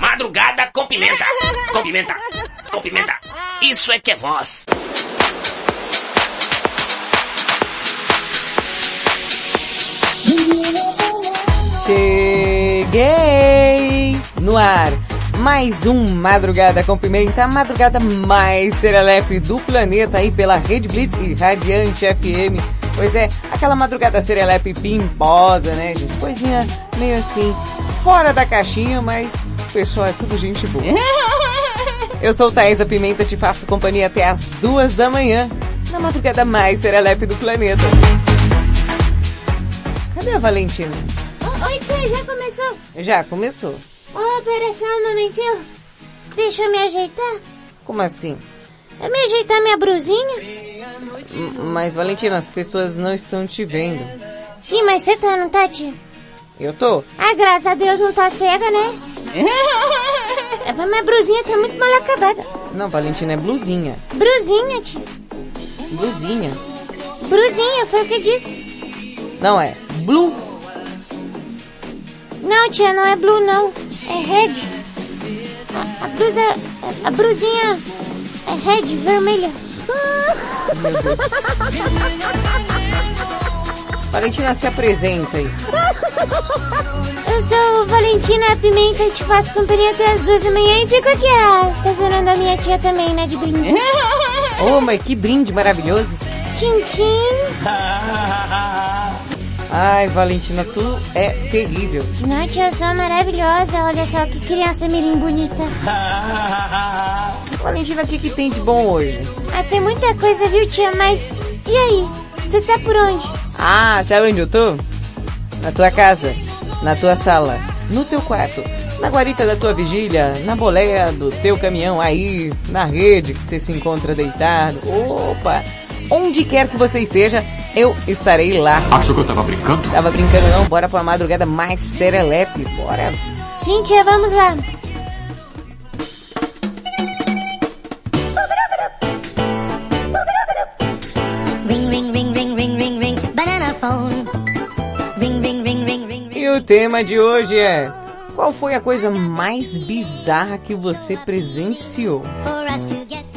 Madrugada com pimenta. Com pimenta. Com pimenta. Isso é que é voz. Cheguei no ar. Mais um Madrugada com Pimenta, a madrugada mais serelepe do planeta aí pela Rede Blitz e Radiante FM. Pois é, aquela madrugada serelepe pimposa, né, gente? Coisinha meio assim, fora da caixinha, mas o pessoal é tudo gente boa. Eu sou Thaisa Pimenta, te faço companhia até as duas da manhã, na madrugada mais serelepe do planeta. Cadê a Valentina? Oi, tia, já começou? Já começou. Oh, pera só um momentinho. Deixa eu me ajeitar. Como assim? Eu me ajeitar minha brusinha? Mas Valentina, as pessoas não estão te vendo. Sim, mas você tá, não tá, tia? Eu tô? Ah, graças a Deus não tá cega, né? É, mas minha brusinha tá muito mal acabada. Não, Valentina, é blusinha. Brusinha, tia. Blusinha. Brusinha, foi o que disse. Não é blue. Não, tia, não é blue, não. É red. A, a blusa... A brusinha... É red, vermelha. Valentina, se apresenta aí. Eu sou Valentina Pimenta e te faço companhia até as duas da manhã e fico aqui, ah, falando da minha tia também, né, de brinde. Ô, mas que brinde maravilhoso. Tchim, tchim. Ai, Valentina, tu é terrível. Tia, eu sou maravilhosa. Olha só que criança mirim bonita. Valentina, o que, que tem de bom hoje? Ah, tem muita coisa, viu, tia? Mas, e aí? Você tá por onde? Ah, sabe onde eu tô? Na tua casa, na tua sala, no teu quarto, na guarita da tua vigília, na boleia do teu caminhão aí, na rede que você se encontra deitado. Opa! Onde quer que você esteja, eu estarei lá. Achou que eu tava brincando? Tava brincando não, bora pra madrugada mais serelepe, bora. Sim, tia, vamos lá. Ring, ring, ring, ring, ring, ring, ring, banana phone. Ring, ring, ring, ring, ring. E o tema de hoje é... Qual foi a coisa mais bizarra que você presenciou?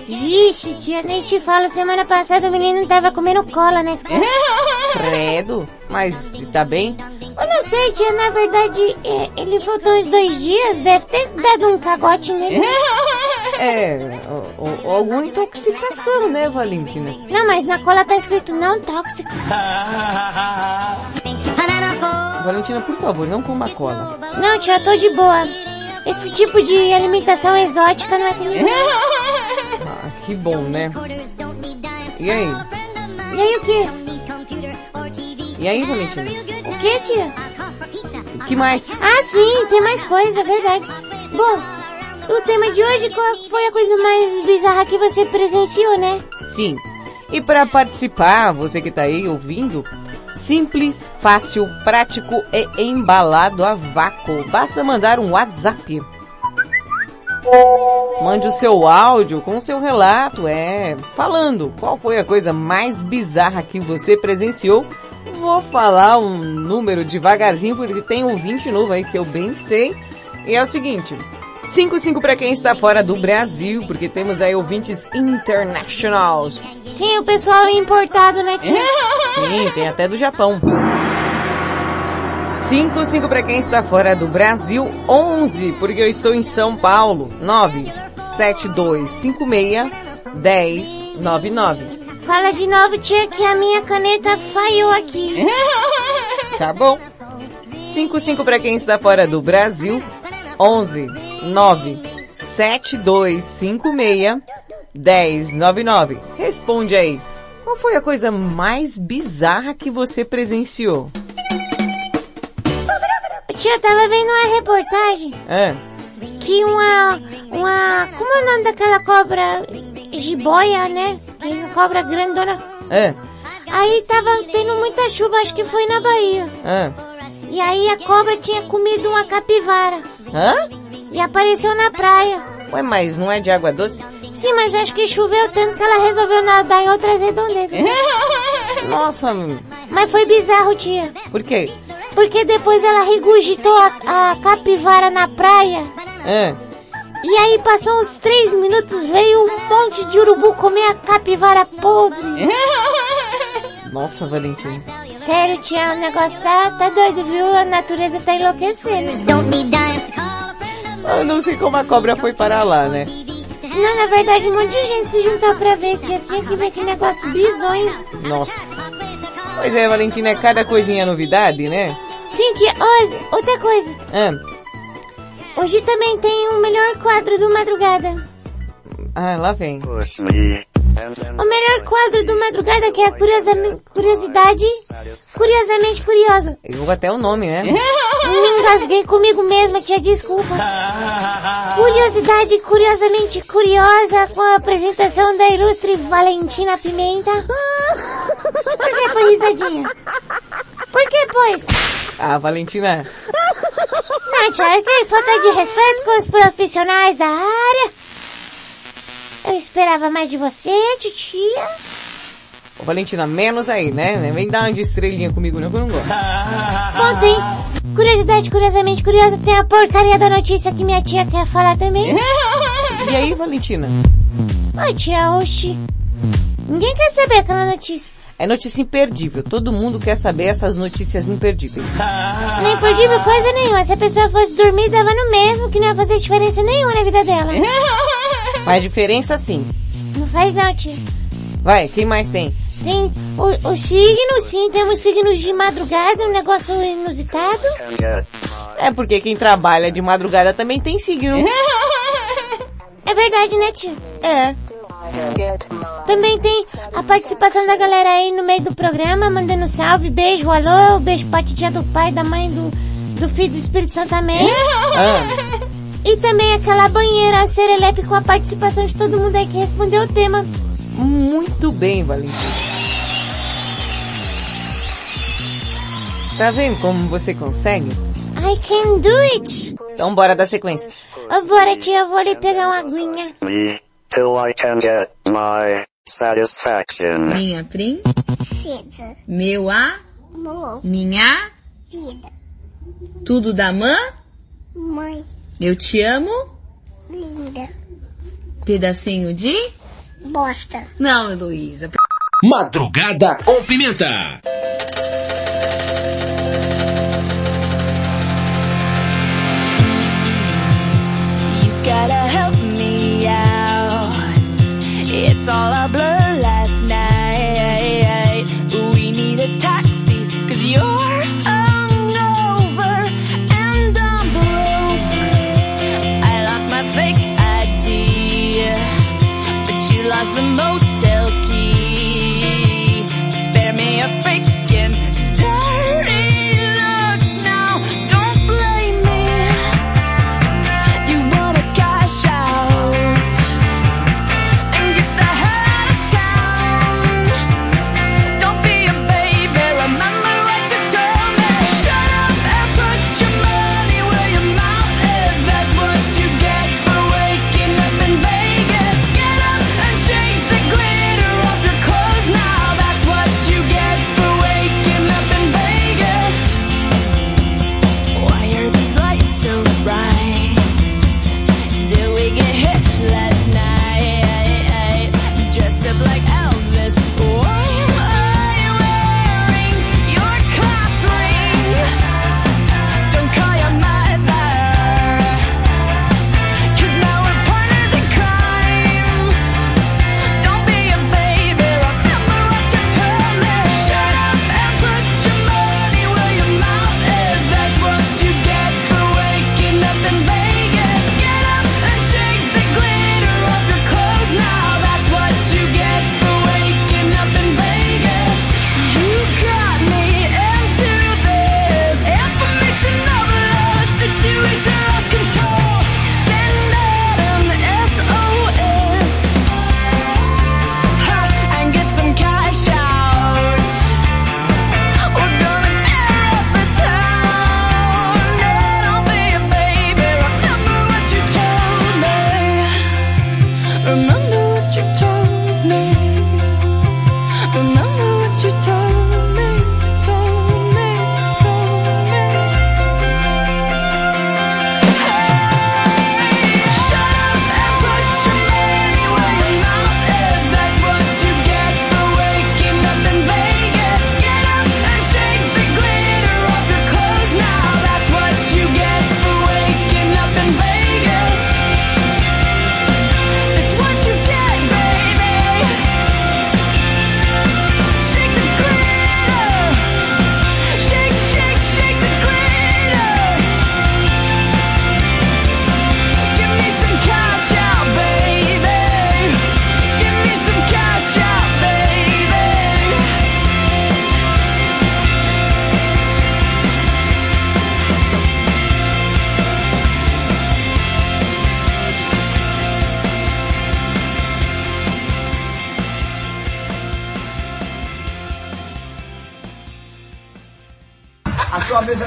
Ixi, tia, nem te falo. Semana passada o menino tava comendo cola na escola. Credo, mas tá bem? Eu não sei, tia, na verdade, é, ele faltou uns dois dias, deve ter dado um cagote nele. É, ou- ou alguma intoxicação, né, Valentina? Não, mas na cola tá escrito não tóxico. Valentina, por favor, não coma cola. Não, tia, tô de boa. Esse tipo de alimentação exótica não é comigo. Ah, que bom, né? E aí? E aí o TV. E aí, Valentina? O quê, tia? O que mais? Ah, sim, tem mais coisa, é verdade. Bom, o tema de hoje, qual foi a coisa mais bizarra que você presenciou, né? Sim. E para participar, você que tá aí ouvindo, simples, fácil, prático e embalado a vácuo. Basta mandar um WhatsApp. Mande o seu áudio com o seu relato, é, falando qual foi a coisa mais bizarra que você presenciou. Vou falar um número devagarzinho porque tem ouvinte novo aí que eu bem sei. E é o seguinte, 55 para quem está fora do Brasil, porque temos aí ouvintes internationals. Sim, o pessoal importado, né, tia? Sim, tem até do Japão. 5, 5 para quem está fora do Brasil, 11, porque eu estou em São Paulo, 9, 7, 2, 5, 6, 10, 9, 9. Fala de novo, tia, que a minha caneta falhou aqui. Tá bom? 5, 5 para quem está fora do Brasil, 11, 9, 7, 2, 5, 6, 10, 9, 9. Responde aí. Qual foi a coisa mais bizarra que você presenciou? Tia, tava vendo uma reportagem É, que uma, uma, como é o nome daquela cobra? Jiboia, né? Que é uma cobra grandona. Ah, Aí tava tendo muita chuva, acho que foi na Bahia. ah. E aí a cobra tinha comido uma capivara. Hã? E apareceu na praia. Ué, mas não é de água doce? Sim, mas acho que choveu tanto que ela resolveu nadar em outras redondezas. Nossa, Mas foi bizarro, tia. por quê? Porque depois ela regurgitou a, a capivara na praia. Ah, E aí passou uns três minutos, veio um monte de urubu comer a capivara podre. nossa, Valentina. Sério, tia, o negócio tá, tá doido, viu? A natureza tá enlouquecendo. Eu não sei como a cobra foi parar lá, né? Não, na verdade, um monte de gente se juntou pra ver, tia. Tinha que ver que negócio bizonho. Nossa. Pois é, Valentina, é cada coisinha novidade, né? Sim, tia. Hoje, outra coisa. Ah, Hoje também tem o melhor quadro do Madrugada. ah lá vem. O melhor quadro do Madrugada que é a curiosamente, curiosidade, curiosamente curiosa. Eu vou até o nome, né? Me engasguei comigo mesma, tia, desculpa. Curiosidade curiosamente curiosa com a apresentação da ilustre Valentina Pimenta. Por que foi risadinha? Por que, pois? Ah, Valentina, Não, tia, é que falta de respeito com os profissionais da área. Eu esperava mais de você, titia. Ô, Valentina, menos aí, né? Vem dar uma de estrelinha comigo, não, que eu não gosto. Bom, tem curiosidade curiosamente curiosa, tem a porcaria da notícia que minha tia quer falar também. E aí, Valentina? Ai, tia, oxi. Ninguém quer saber aquela notícia. É notícia imperdível. Todo mundo quer saber essas notícias imperdíveis. Não é imperdível coisa nenhuma. Se a pessoa fosse dormir, dava no mesmo, que não ia fazer diferença nenhuma na vida dela. Faz diferença sim. Não faz não, tia. Vai, quem mais tem? Tem o, o signo, sim, temos signos de madrugada, um negócio inusitado. É porque quem trabalha de madrugada também tem signo. É verdade, né, tia? É. Também tem a participação da galera aí no meio do programa, mandando salve, beijo, alô, beijo pra titia do pai, da mãe, do, do filho do Espírito Santo também. Ah, E também aquela banheira serelepe com a participação de todo mundo aí que respondeu o tema. muito bem, Valentina. Tá vendo como você consegue? I can do it! Então bora dar sequência. Ô, bora, tia, eu vou ali pegar uma aguinha. me till I can get my satisfaction. Minha prim, Fida, meu a, amor, minha, vida, tudo da mãe, mãe, eu te amo, linda, pedacinho de... bosta. Não, Heloísa. Madrugada com Pimenta. You gotta help me out. It's all a blur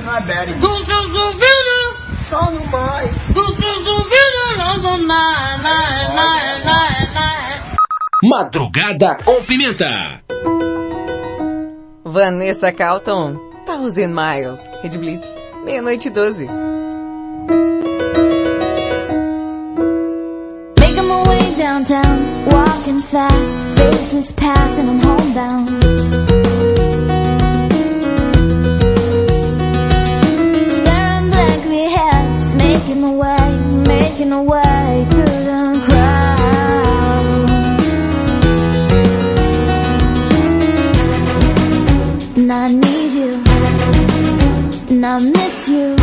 Raberi. Do seu. Só no mar. Do seu zumbido, não do na, na, na. Madrugada com Pimenta. Vanessa Calton, Thousand Miles, Red Blitz, meia-noite 12. Making my way downtown, walking fast, I'm homebound. you.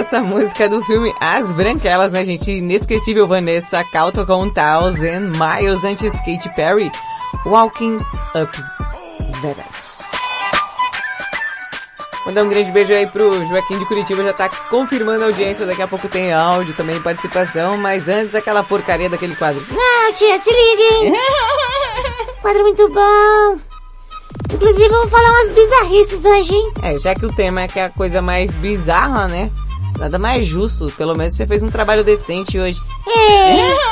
essa música do filme As Branquelas, né, gente? Inesquecível Vanessa Calto com Thousand Miles antes Kate Perry, Walking Up Vegas. Mandar um grande beijo aí pro Joaquim de Curitiba, já tá confirmando a audiência, daqui a pouco tem áudio também, participação, mas antes aquela porcaria daquele quadro. Não, tia, se liguem! quadro muito bom! Inclusive, vamos falar umas bizarrices hoje, hein? É, já que o tema é que é a coisa mais bizarra, né? Nada mais justo. Pelo menos você fez um trabalho decente hoje. É.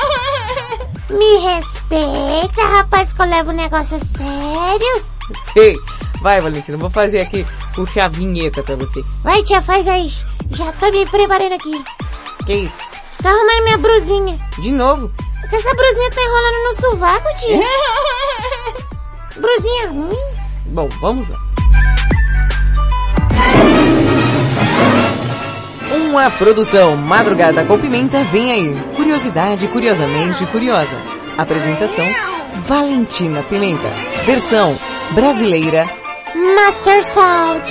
Me respeita, rapaz, que eu levo o um negócio a sério. Sei. Vai, Valentina, vou fazer aqui puxar a vinheta pra você. Vai, tia, faz aí. Já tô me preparando aqui. Que isso? Tô arrumando minha brusinha. De novo? Essa brusinha tá enrolando no sovaco, tia. É? brusinha ruim. Bom, vamos lá. Uma produção Madrugada com Pimenta vem aí. Curiosidade curiosamente curiosa. Apresentação Valentina Pimenta. Versão brasileira Master Salt.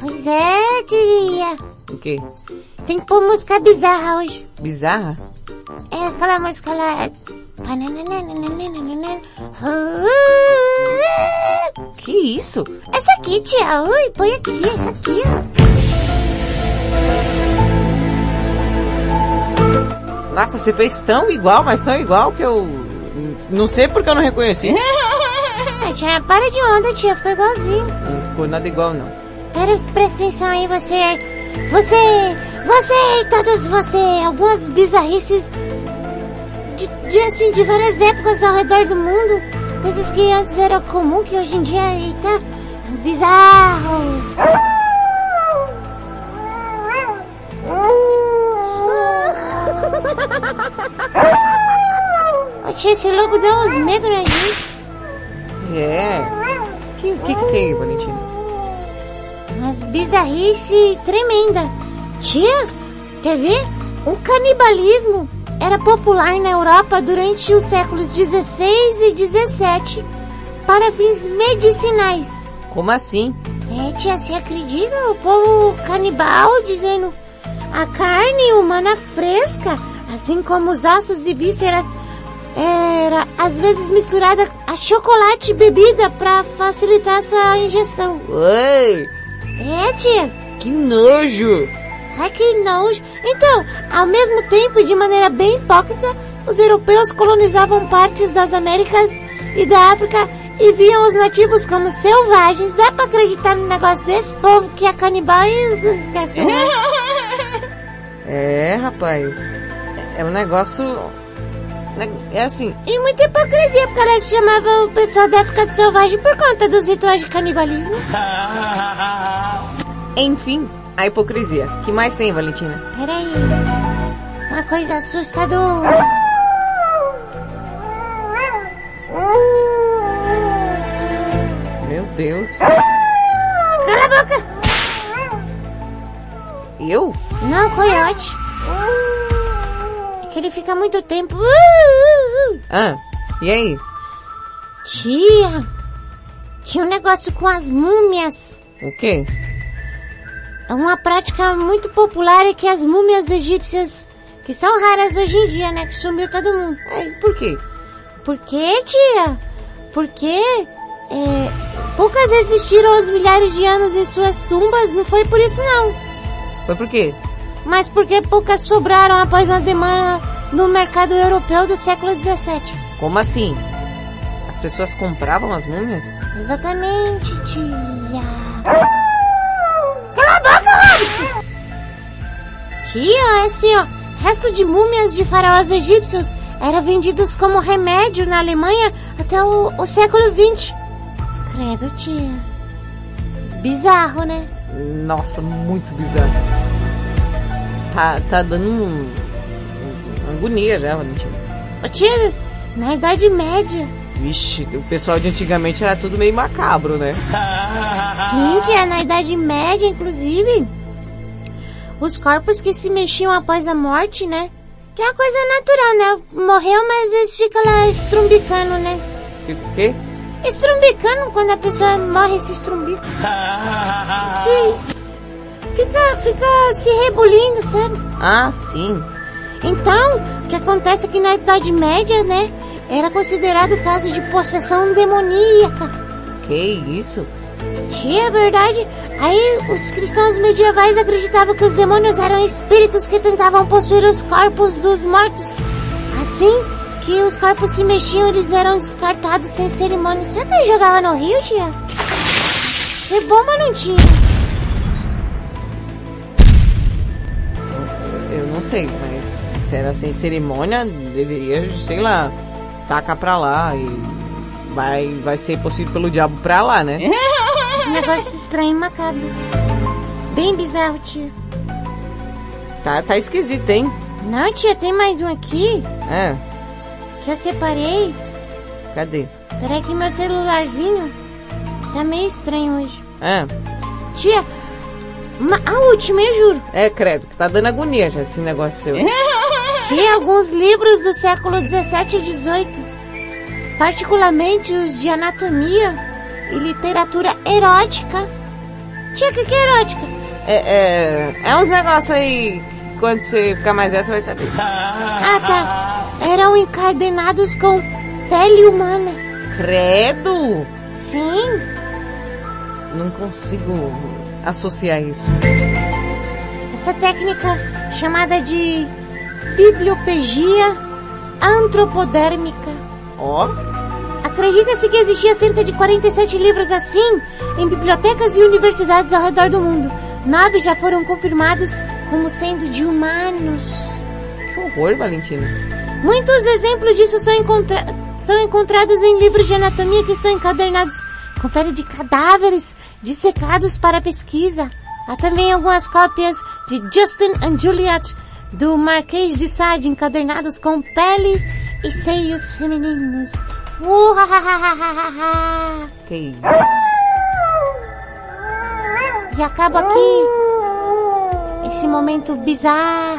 Pois é, tia. Quê? Tem que pôr música bizarra hoje. Bizarra? É aquela música lá. Que isso? Essa aqui, tia. Ui, põe aqui, essa aqui. Nossa, você fez tão igual, mas tão igual que eu não sei porque eu não reconheci. Ah, tia, para de onda, tia. Ficou igualzinho. Não ficou nada igual não. Pera, presta atenção aí, você... Você... Você e todos você... Algumas bizarrices... De, de, assim, de várias épocas ao redor do mundo. Coisas que antes eram comum, que hoje em dia... Eita... Bizarro... Oxe, esse lobo dá uns medos na gente. É. O que, que, que tem aí, Valentina? Umas bizarrice tremenda. Tia, quer ver? O canibalismo era popular na Europa durante os séculos 16 e 17 para fins medicinais. Como assim? É, tia, você acredita? O povo canibal dizendo a carne humana fresca, assim como os ossos e vísceras, era às vezes misturada a chocolate e bebida para facilitar sua ingestão. Oi! É, tia. Que nojo! Ai, que nojo. Então, ao mesmo tempo, e de maneira bem hipócrita, os europeus colonizavam partes das Américas e da África e viam os nativos como selvagens. Dá pra acreditar num negócio desse? Povo que é canibal e esquece. É, rapaz. É um negócio... É assim... E muita hipocrisia, porque elas chamavam o pessoal da África de selvagem por conta dos rituais de canibalismo. Enfim, a hipocrisia. que mais tem, Valentina? Peraí. Uma coisa assustadora. Meu Deus. Cala a boca! Eu? Não, coiote. É que ele fica muito tempo. Ah, e aí? Tia, tinha um negócio com as múmias. O quê? É uma prática muito popular é que as múmias egípcias, que são raras hoje em dia, né? Que sumiu todo mundo. Ai, por quê? Por quê, tia? Porque é, poucas existiram aos milhares de anos em suas tumbas, não foi por isso não. Foi por quê? Mas porque poucas sobraram após uma demanda no mercado europeu do século XVII. Como assim? As pessoas compravam as múmias? Exatamente, tia. Robson! Tia, é assim, ó. Resto de múmias de faraós egípcios eram vendidos como remédio na Alemanha até o, o século XX. Credo, tia. Bizarro, né? Nossa, muito bizarro. Tá, tá dando um, uma agonia já, Valentina. Ô, tia, na Idade Média. Vixe, o pessoal de antigamente era tudo meio macabro, né? Sim, tia, na Idade Média, inclusive. Os corpos que se mexiam após a morte, né? Que é uma coisa natural, né? Morreu, mas às vezes fica lá estrumbicando, né? O quê? Estrumbicando quando a pessoa morre se estrumbica. se, fica, fica se rebulindo, sabe? Ah, sim. Então, o que acontece é que na Idade Média, né? Era considerado caso de possessão demoníaca. Que isso? Tia, é verdade. Aí os cristãos medievais acreditavam que os demônios eram espíritos que tentavam possuir os corpos dos mortos. Assim que os corpos se mexiam, eles eram descartados sem cerimônia. Será que jogava no rio, tia? Foi bom, mas não tinha. Eu não sei, mas se era sem cerimônia, deveria, sei lá, taca pra lá e vai, vai ser possível pelo diabo pra lá, né? Um negócio estranho e macabro. Bem bizarro, tia. Tá, tá esquisito, hein? Não, tia, tem mais um aqui É, que eu separei. cadê? Peraí que meu celularzinho tá meio estranho hoje. É, Tia, a última, eu juro. é, credo, que tá dando agonia já desse negócio seu. Tinha alguns livros do século 17 e 18, particularmente os de anatomia e literatura erótica. Tia, que, que é erótica? É, é, é uns negócios aí, quando você ficar mais velho, você vai saber. Ah, tá. Eram encadenados com pele humana. Credo! Sim, Não consigo associar isso. essa técnica chamada de bibliopegia antropodérmica. Ó, Acredita-se que existia cerca de 47 livros assim em bibliotecas e universidades ao redor do mundo. Nove já foram confirmados como sendo de humanos. que horror, Valentina. Muitos exemplos disso são, encontra- são encontrados em livros de anatomia que estão encadernados com pele de cadáveres dissecados para pesquisa. Há também algumas cópias de Justin and Juliet do Marquês de Sade encadernados com pele e seios femininos. Uhahahahaha. Que isso? E acaba aqui esse momento bizarro.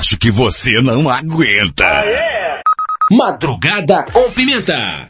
Acho que você não aguenta. Madrugada com Pimenta.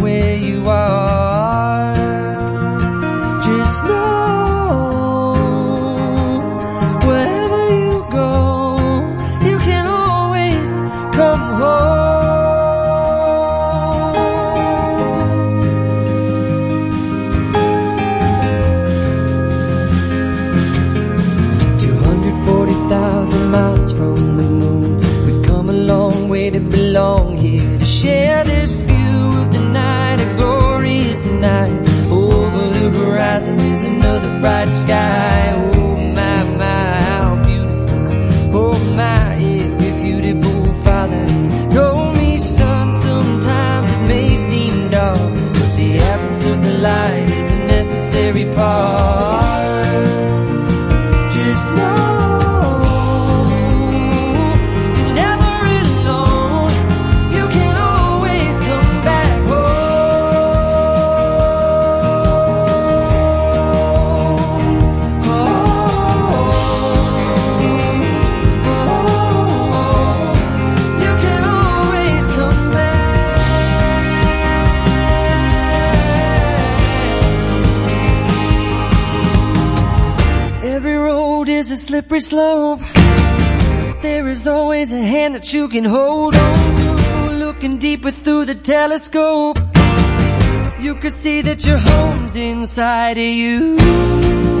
slope. There is always a hand that you can hold on to. Looking deeper through the telescope, you can see that your home's inside of you.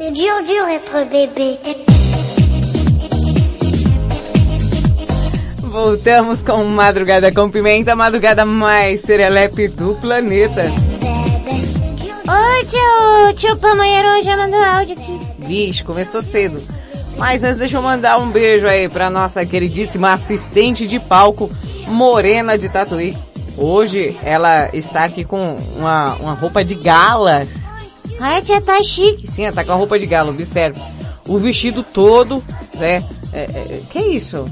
C'est dur, dur être bébé. Voltamos com Madrugada com Pimenta, a madrugada mais serelepe do planeta. Oi, tio, tio Pamanheiro já mandou áudio aqui. Vixe, começou cedo. Mas antes deixa eu mandar um beijo aí pra nossa queridíssima assistente de palco, Morena de Tatuí. Hoje ela está aqui com uma, uma roupa de galas. Ai, tia, tá chique. Sim, ela tá com a roupa de gala, observe. O vestido todo, né? É, é, que isso?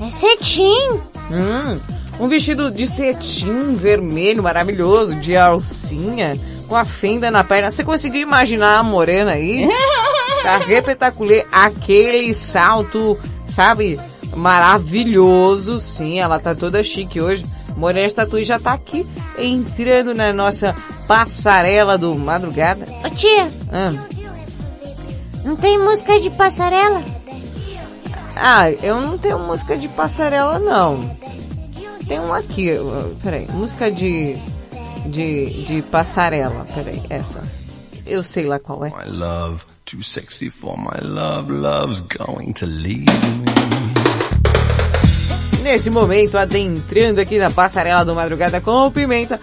É cetim. Hum, um vestido de cetim vermelho maravilhoso, de alcinha, com a fenda na perna. Você conseguiu imaginar a morena aí? Tá repetaculê, aquele salto, sabe? Maravilhoso, sim, ela tá toda chique hoje. Morena Tatuí já tá aqui, entrando na nossa passarela do madrugada. Ô tia, Ah, não tem música de passarela? ah, eu não tenho música de passarela não. Tem um aqui, uh, peraí, música de, de, de passarela, peraí, essa. Eu sei lá qual é. My love, too sexy for my love, love's going to leave me. Nesse momento, adentrando aqui na passarela do Madrugada com Pimenta,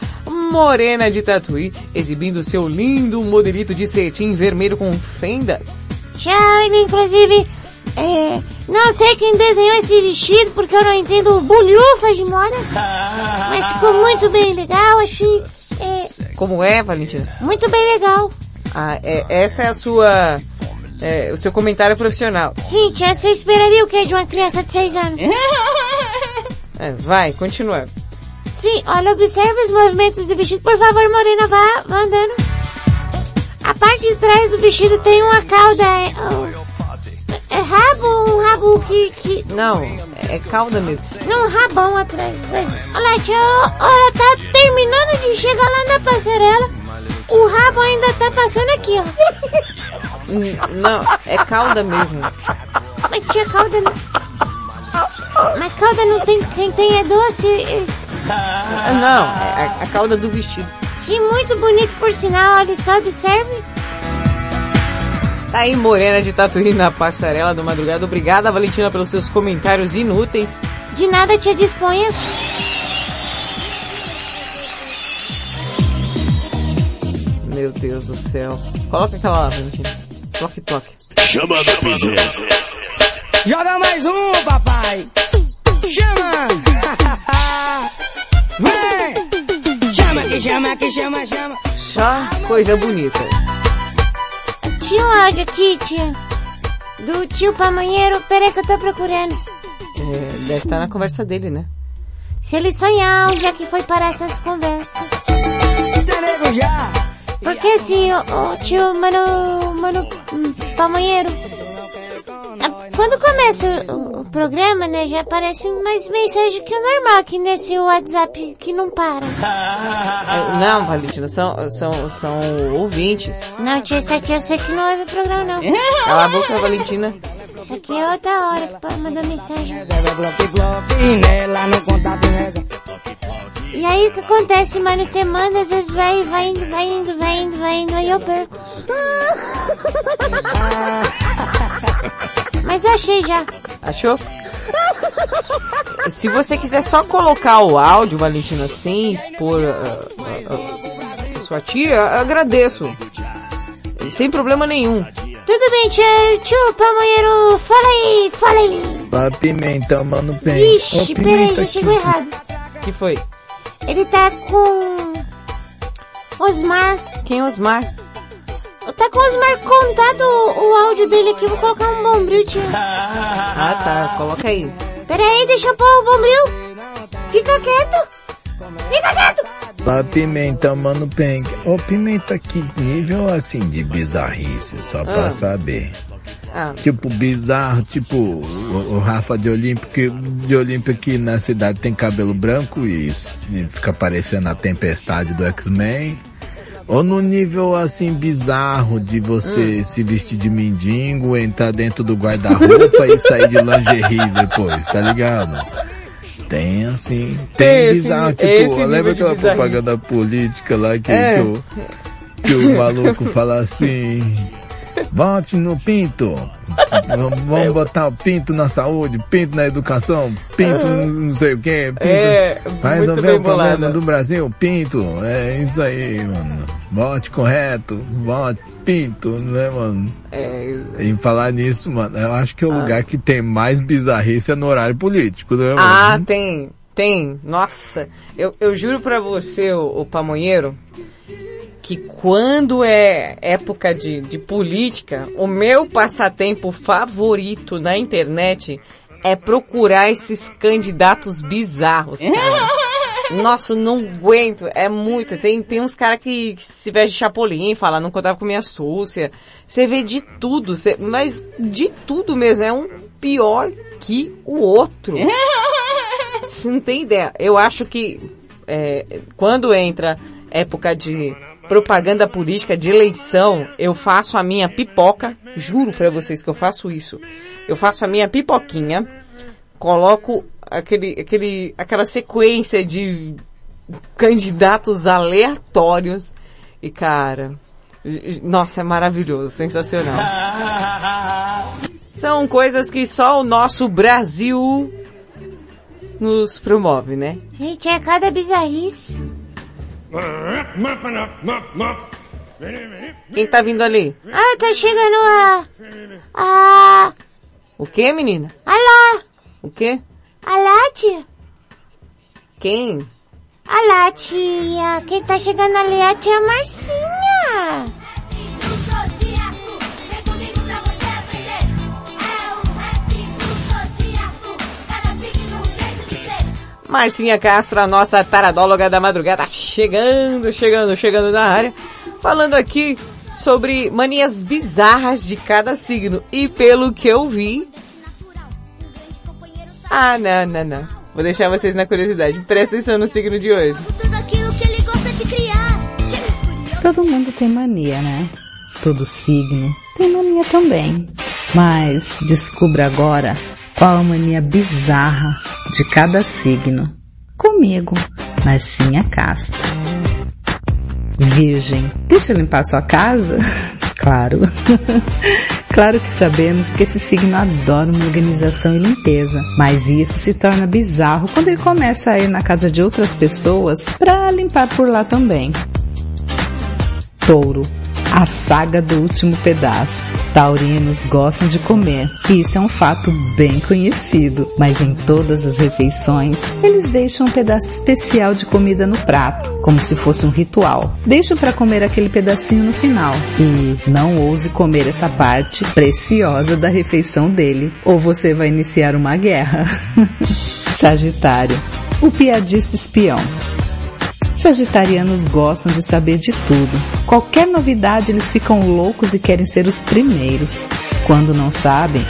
Morena de Tatuí, exibindo seu lindo modelito de cetim vermelho com fenda. Tchau, ele, inclusive, é, não sei quem desenhou esse vestido porque eu não entendo bulhufas de moda. Mas ficou muito bem legal, assim, é, Como é, Valentina? muito bem legal. Ah, é, essa é a sua, é, o seu comentário profissional. Sim, tia, você esperaria o que de uma criança de 6 anos? É, vai, continua. Sim, olha, observe os movimentos do vestido. Por favor, Morena, vá, vá andando. A parte de trás do vestido tem uma cauda, é, oh, é rabo, um rabo que, que, Não, é cauda mesmo. não, um rabão atrás. Olha, tia, olha, tá terminando de chegar lá na passarela. O rabo ainda tá passando aqui, ó. Não, é cauda mesmo. Mas tia, cauda não... Mas cauda não tem, quem tem é doce. Ah, Não, é a, a cauda do vestido. Sim, muito bonito por sinal, olha só, observe. Tá aí Morena de Tatuí na passarela do Madrugada. Obrigada, Valentina, pelos seus comentários inúteis. De nada, tia, disponha. Meu Deus do céu. Coloca aquela lá, Valentina. Toque, toque. Chama da piseira. Joga mais um, papai. Chama. Vem. Chama que chama que chama, chama. Só coisa bonita. Um áudio aqui, tia. Do tio Pamanheiro. Peraí que eu tô procurando. É, deve estar na conversa dele, né? Se ele sonhar onde é que foi parar essas conversas. Nego já. Porque assim, o, o tio Mano, Mano hum, Pamanheiro. ah, Quando começa o programa, né, já aparece mais mensagem que o normal aqui nesse WhatsApp que não para. É, não, Valentina, são, são, são ouvintes. Não, tia, isso aqui eu sei que não ouve o programa, não. Cala a boca, Valentina. Isso aqui é outra hora que pode mandar mensagem. E aí o que acontece, mano? Você manda, às vezes vai, vai indo, vai indo, vai indo, vai indo, aí eu perco. Mas eu achei já. Achou? Se você quiser só colocar o áudio, Valentina, sem expor ah, ah, ah, a sua tia, agradeço. Sem problema nenhum. Tudo bem, tia, tio Pamanheiro, fala aí, fala aí. A pimenta, mano, bem. Vixe, peraí, já chegou errado. que foi? Ele tá com... Osmar. Quem é Osmar? Tá com o Osmar contado o, áudio dele aqui, vou colocar um bombril, tio. Ah, tá. Coloca aí. Pera aí, deixa eu pôr o bombril. Fica quieto. Fica quieto. A pimenta, mano, bem. Ô, pimenta, que nível assim de bizarrice, só pra Ah. saber. Ah. Tipo, bizarro, tipo o, o Rafa de Olímpio, que de Olímpio aqui na cidade tem cabelo branco e, e fica parecendo a tempestade do X-Men. Ou no nível assim bizarro de você se vestir de mendigo, entrar dentro do guarda-roupa e sair de lingerie depois, tá ligado? Tem assim, tem, Tem esse bizarro, ni- tipo, esse lembra aquela propaganda política lá que, É. que, o, que o maluco fala assim, vote no pinto, vamos, botar o pinto na saúde, pinto na educação, pinto não sei o que, pinto, É, vai resolver o problema bolada. do Brasil, pinto, é isso aí, mano, vote correto, vote pinto, né mano? É, Em falar nisso, mano, eu acho que o Ah. lugar que tem mais bizarrice é no horário político, né, mano? Ah, tem, tem. Nossa, eu, eu juro pra você, o, o pamonheiro, que quando é época de, de política, o meu passatempo favorito na internet é procurar esses candidatos bizarros, cara. Nossa, não aguento, é muito. Tem, tem uns caras que, que se veste de chapolim, fala, não contava com minha súcia. Você vê de tudo, cê- mas de tudo mesmo, é um pior que o outro. Você não tem ideia. Eu acho que é, quando entra época de propaganda política, de eleição, eu faço a minha pipoca. Juro pra vocês que eu faço isso. Eu faço a minha pipoquinha, coloco aquele, aquele, aquela sequência de candidatos aleatórios e cara, nossa, é maravilhoso, sensacional. São coisas que só o nosso Brasil nos promove, né? Gente, é cada bizarrice. Quem tá vindo ali? Ah, tá chegando a... A... O que, menina? A lá. O que? A tia. Quem? A lá, tia. Quem tá chegando ali é a tia Marcinha. Marcinha Castro, a nossa taradóloga da madrugada, chegando, chegando, chegando na área, falando aqui sobre manias bizarras de cada signo. E pelo que eu vi... Ah, não, não, não. Vou deixar vocês na curiosidade. Presta atenção no signo de hoje. Todo mundo tem mania, né? Todo signo tem mania também. Mas descubra agora qual a bizarra de cada signo. Comigo, Marcinha Castro. Virgem, deixa eu limpar sua casa? claro. claro que sabemos que esse signo adora uma organização e limpeza, mas isso se torna bizarro quando ele começa a ir na casa de outras pessoas para limpar por lá também. Touro. A saga do último pedaço. Taurinos gostam de comer. Isso é um fato bem conhecido, mas em todas as refeições, eles deixam um pedaço especial de comida no prato, como se fosse um ritual. Deixam para comer aquele pedacinho no final. E não ouse comer essa parte preciosa da refeição dele, ou você vai iniciar uma guerra. Sagitário. O piadista espião. Sagitarianos gostam de saber de tudo. Qualquer novidade eles ficam loucos e querem ser os primeiros. Quando não sabem,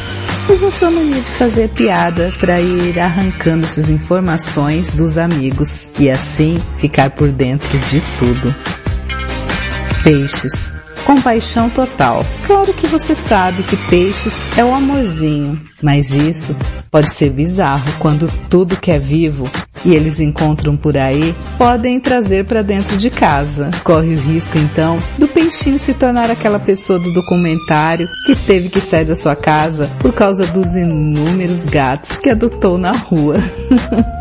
usam sua mania de fazer piada para ir arrancando essas informações dos amigos e assim ficar por dentro de tudo. Peixes. Compaixão total. Claro que você sabe que peixes é o amorzinho, mas isso pode ser bizarro quando tudo que é vivo e eles encontram por aí podem trazer para dentro de casa. Corre o risco então do peixinho se tornar aquela pessoa do documentário que teve que sair da sua casa por causa dos inúmeros gatos que adotou na rua.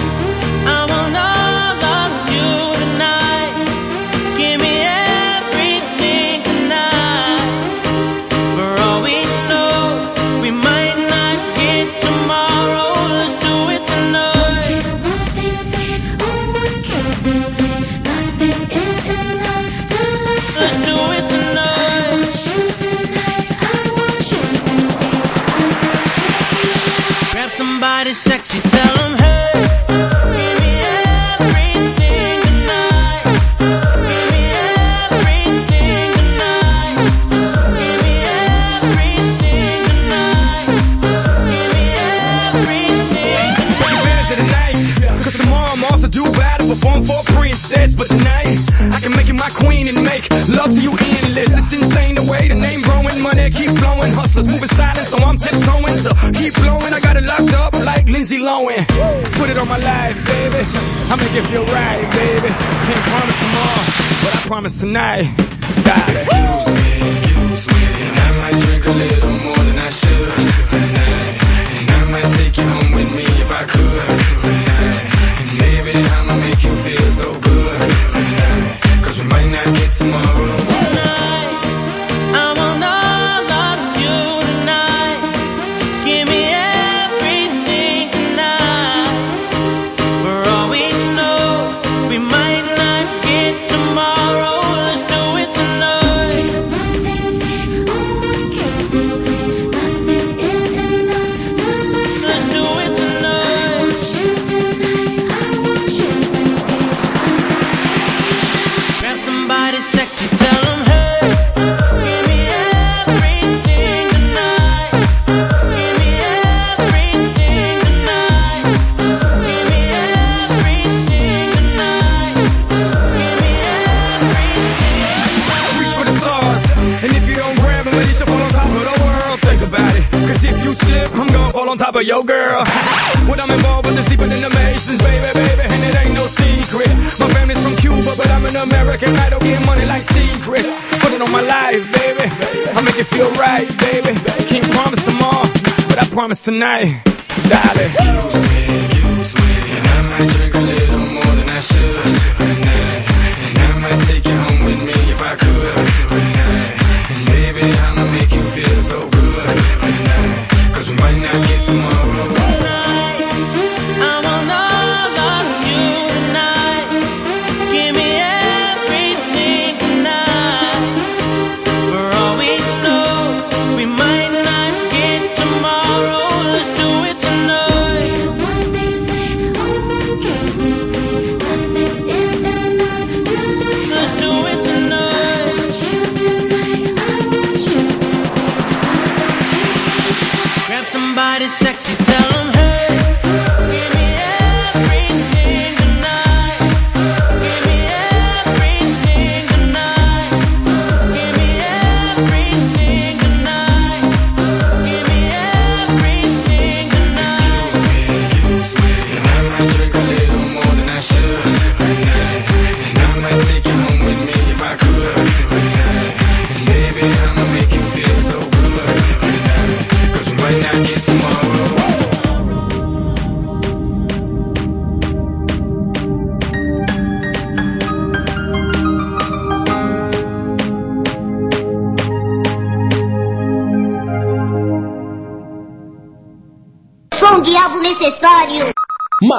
Love to you endless. It's insane the way the name growing, money keep flowing. Hustlers moving silent, so I'm tiptoeing. So keep blowing, I got it locked up like Lindsay Lohan. Put it on my life, baby. I'm gonna give you a ride, baby. Can't promise tomorrow, but I promise tonight. God. Excuse me, excuse me, and I might drink a little more than I should tonight. And I might take you home with me if I could. for your girl. What I'm involved with is deeper than the Masons, baby, baby, and it ain't no secret. My family's from Cuba, but I'm an American. I don't get money like secrets. Put it on my life, baby. I make it feel right, baby. Can't promise tomorrow, but I promise tonight, darling.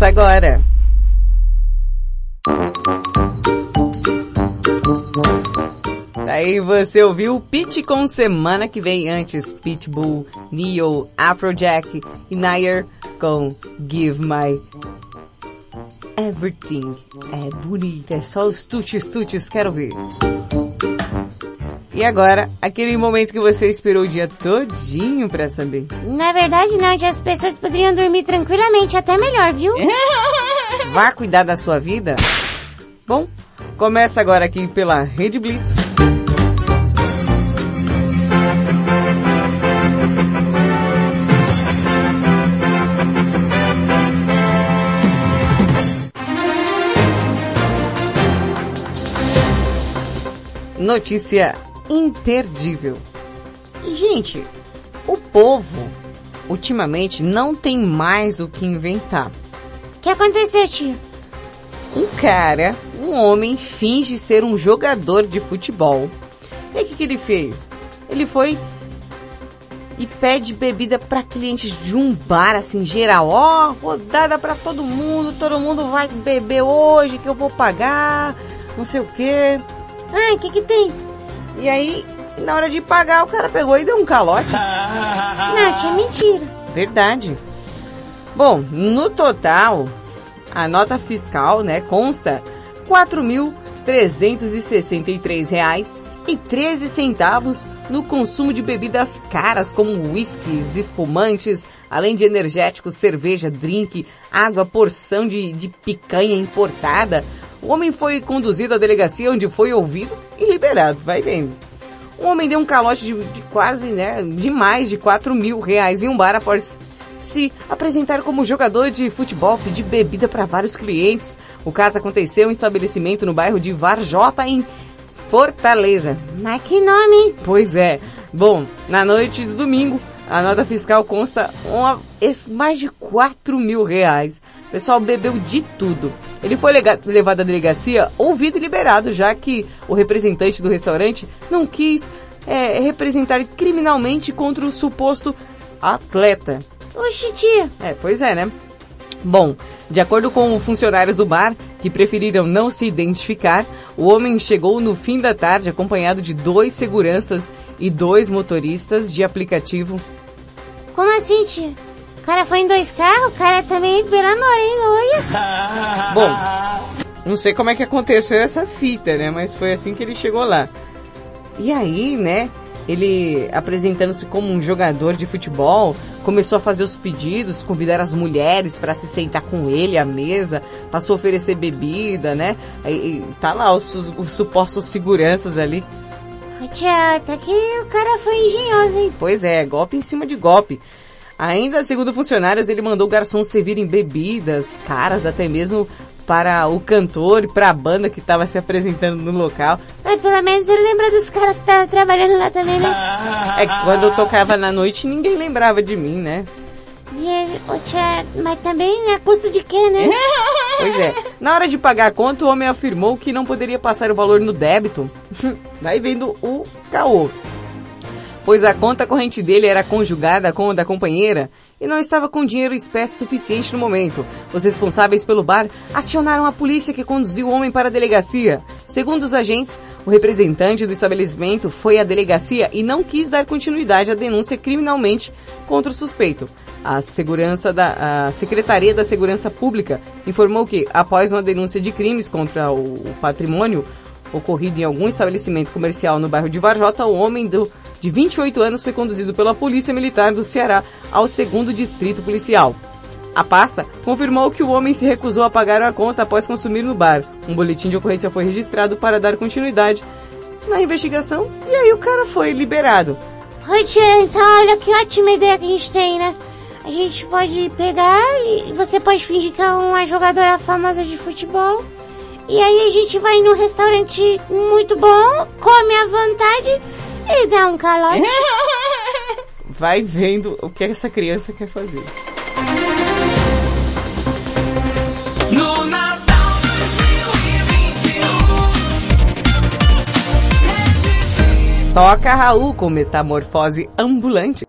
Começa agora. Aí você ouviu Pit com semana que vem antes Pitbull, Neo, Afrojack e Nair com Give My Everything. É bonita, é só os tutis tutis, quero ver. E agora, aquele momento que você esperou o dia todinho pra saber. Na verdade, não, onde as pessoas poderiam dormir tranquilamente, até melhor, viu? Vá cuidar da sua vida? Bom, começa agora aqui pela Rede Blitz. Notícia imperdível. Gente, o povo ultimamente não tem mais o que inventar. O que aconteceu, tio? Um cara, um homem, finge ser um jogador de futebol. E aí o que, que ele fez? Ele foi e pede bebida para clientes de um bar, assim, geral. Ó, oh, rodada para todo mundo, todo mundo vai beber hoje que eu vou pagar, não sei o quê. Ah, o que que tem? E aí, na hora de pagar, o cara pegou e deu um calote. Não, tinha mentira. Verdade. Bom, no total, a nota fiscal, né, consta 4.363 reais e 13 centavos no consumo de bebidas caras como whiskies, espumantes, além de energéticos, cerveja, drink, água, porção de, de picanha importada. O homem foi conduzido à delegacia onde foi ouvido e liberado, vai vendo. O homem deu um calote de, de quase, né, de mais de 4 mil reais em um bar após se apresentar como jogador de futebol, pedir bebida para vários clientes. O caso aconteceu em um estabelecimento no bairro de Varjota, em Fortaleza. Mas que nome? Pois é. Bom, na noite do domingo, a nota fiscal consta uma, mais de 4 mil reais. O pessoal bebeu de tudo. Ele foi levado à delegacia, ouvido e liberado, já que o representante do restaurante não quis é, representar criminalmente contra o suposto atleta. Oxi, tia. É, pois é, né? Bom, de acordo com funcionários do bar, que preferiram não se identificar, o homem chegou no fim da tarde acompanhado de dois seguranças e dois motoristas de aplicativo. Como assim, tia? O cara foi em dois carros? O cara também, pelo amor, hein? Olha. Bom, não sei como é que aconteceu essa fita, né? Mas foi assim que ele chegou lá. E aí, né? Ele apresentando-se como um jogador de futebol, começou a fazer os pedidos, convidar as mulheres para se sentar com ele à mesa, passou a oferecer bebida, né? E, e tá lá os, os supostos seguranças ali. Tia, até que o cara foi engenhoso, hein? Pois é, golpe em cima de golpe. Ainda segundo funcionários, ele mandou o garçom servirem bebidas, caras até mesmo para o cantor e para a banda que estava se apresentando no local. Mas pelo menos ele lembra dos caras que estavam trabalhando lá também, né? É que quando eu tocava na noite ninguém lembrava de mim, né? E, tia, mas também é custo de quê, né? Pois é. Na hora de pagar a conta, o homem afirmou que não poderia passar o valor no débito. Vai vendo o caô. Pois a conta corrente dele era conjugada com a da companheira e não estava com dinheiro espécie suficiente no momento. Os responsáveis pelo bar acionaram a polícia que conduziu o homem para a delegacia. Segundo os agentes, o representante do estabelecimento foi à delegacia e não quis dar continuidade à denúncia criminalmente contra o suspeito. A segurança da a Secretaria da Segurança Pública informou que, após uma denúncia de crimes contra o patrimônio ocorrido em algum estabelecimento comercial no bairro de Varjota, o homem do, de 28 anos foi conduzido pela Polícia Militar do Ceará ao segundo distrito policial. A pasta confirmou que o homem se recusou a pagar a conta após consumir no bar. Um boletim de ocorrência foi registrado para dar continuidade na investigação e aí o cara foi liberado. Oi, tia, então olha que ótima ideia que a gente tem, né? A gente pode pegar e você pode fingir que é uma jogadora famosa de futebol. E aí a gente vai num restaurante muito bom, come à vontade e dá um calote. Vai vendo o que essa criança quer fazer. No Natal 2021. Toca Raul com metamorfose ambulante.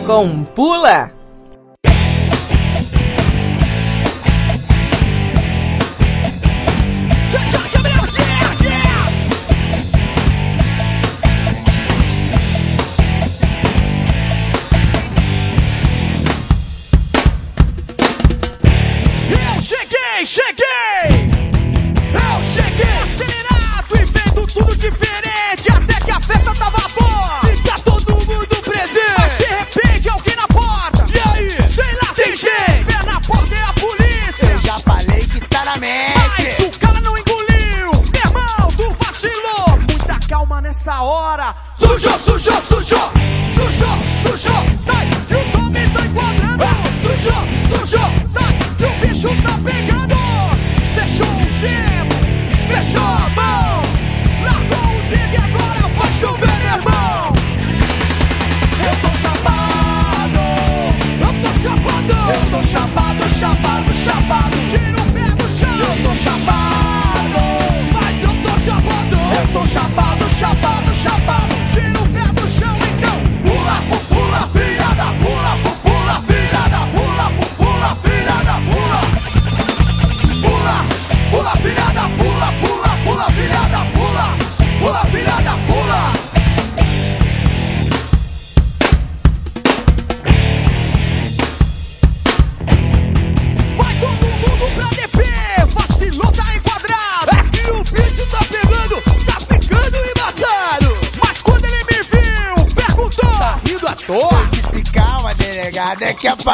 Com Pula. Get back.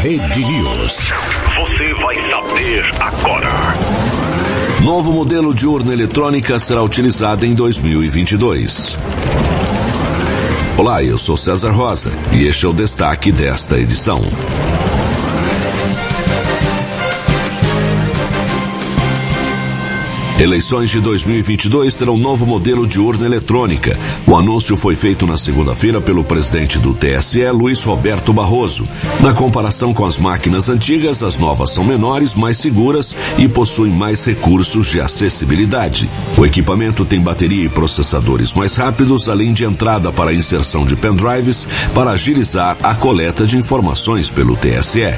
Rede News. Você vai saber agora. Novo modelo de urna eletrônica será utilizado em 2022. Olá, eu sou César Rosa e este é o destaque desta edição. Eleições de 2022 terão novo modelo de urna eletrônica. O anúncio foi feito na segunda-feira pelo presidente do TSE, Luiz Roberto Barroso. Na comparação com as máquinas antigas, as novas são menores, mais seguras e possuem mais recursos de acessibilidade. O equipamento tem bateria e processadores mais rápidos, além de entrada para inserção de pendrives para agilizar a coleta de informações pelo TSE.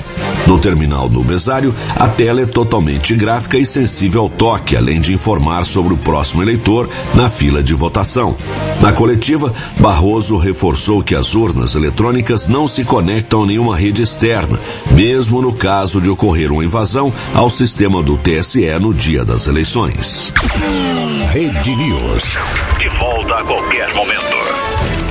No terminal no besário, a tela é totalmente gráfica e sensível ao toque, além de informar sobre o próximo eleitor na fila de votação. Na coletiva, Barroso reforçou que as urnas eletrônicas não se conectam a nenhuma rede externa, mesmo no caso de ocorrer uma invasão ao sistema do TSE no dia das eleições. Rede News. De volta a qualquer momento.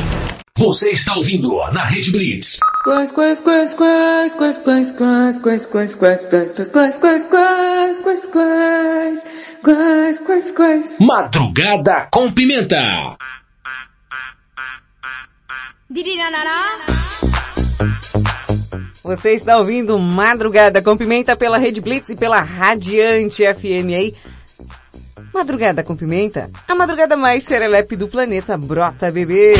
Você está ouvindo na Rede Blitz. Quais, quais, quais, quais, quais, quais, quais, quais, quais, quais, quais, quais, quais, quais, quais, quais, quais, quais, quais. Madrugada com Pimenta. Você está ouvindo Madrugada com Pimenta pela Rede Blitz e pela Radiante FM aí. Madrugada com Pimenta, a madrugada mais serelepe do planeta. Brota, bebê.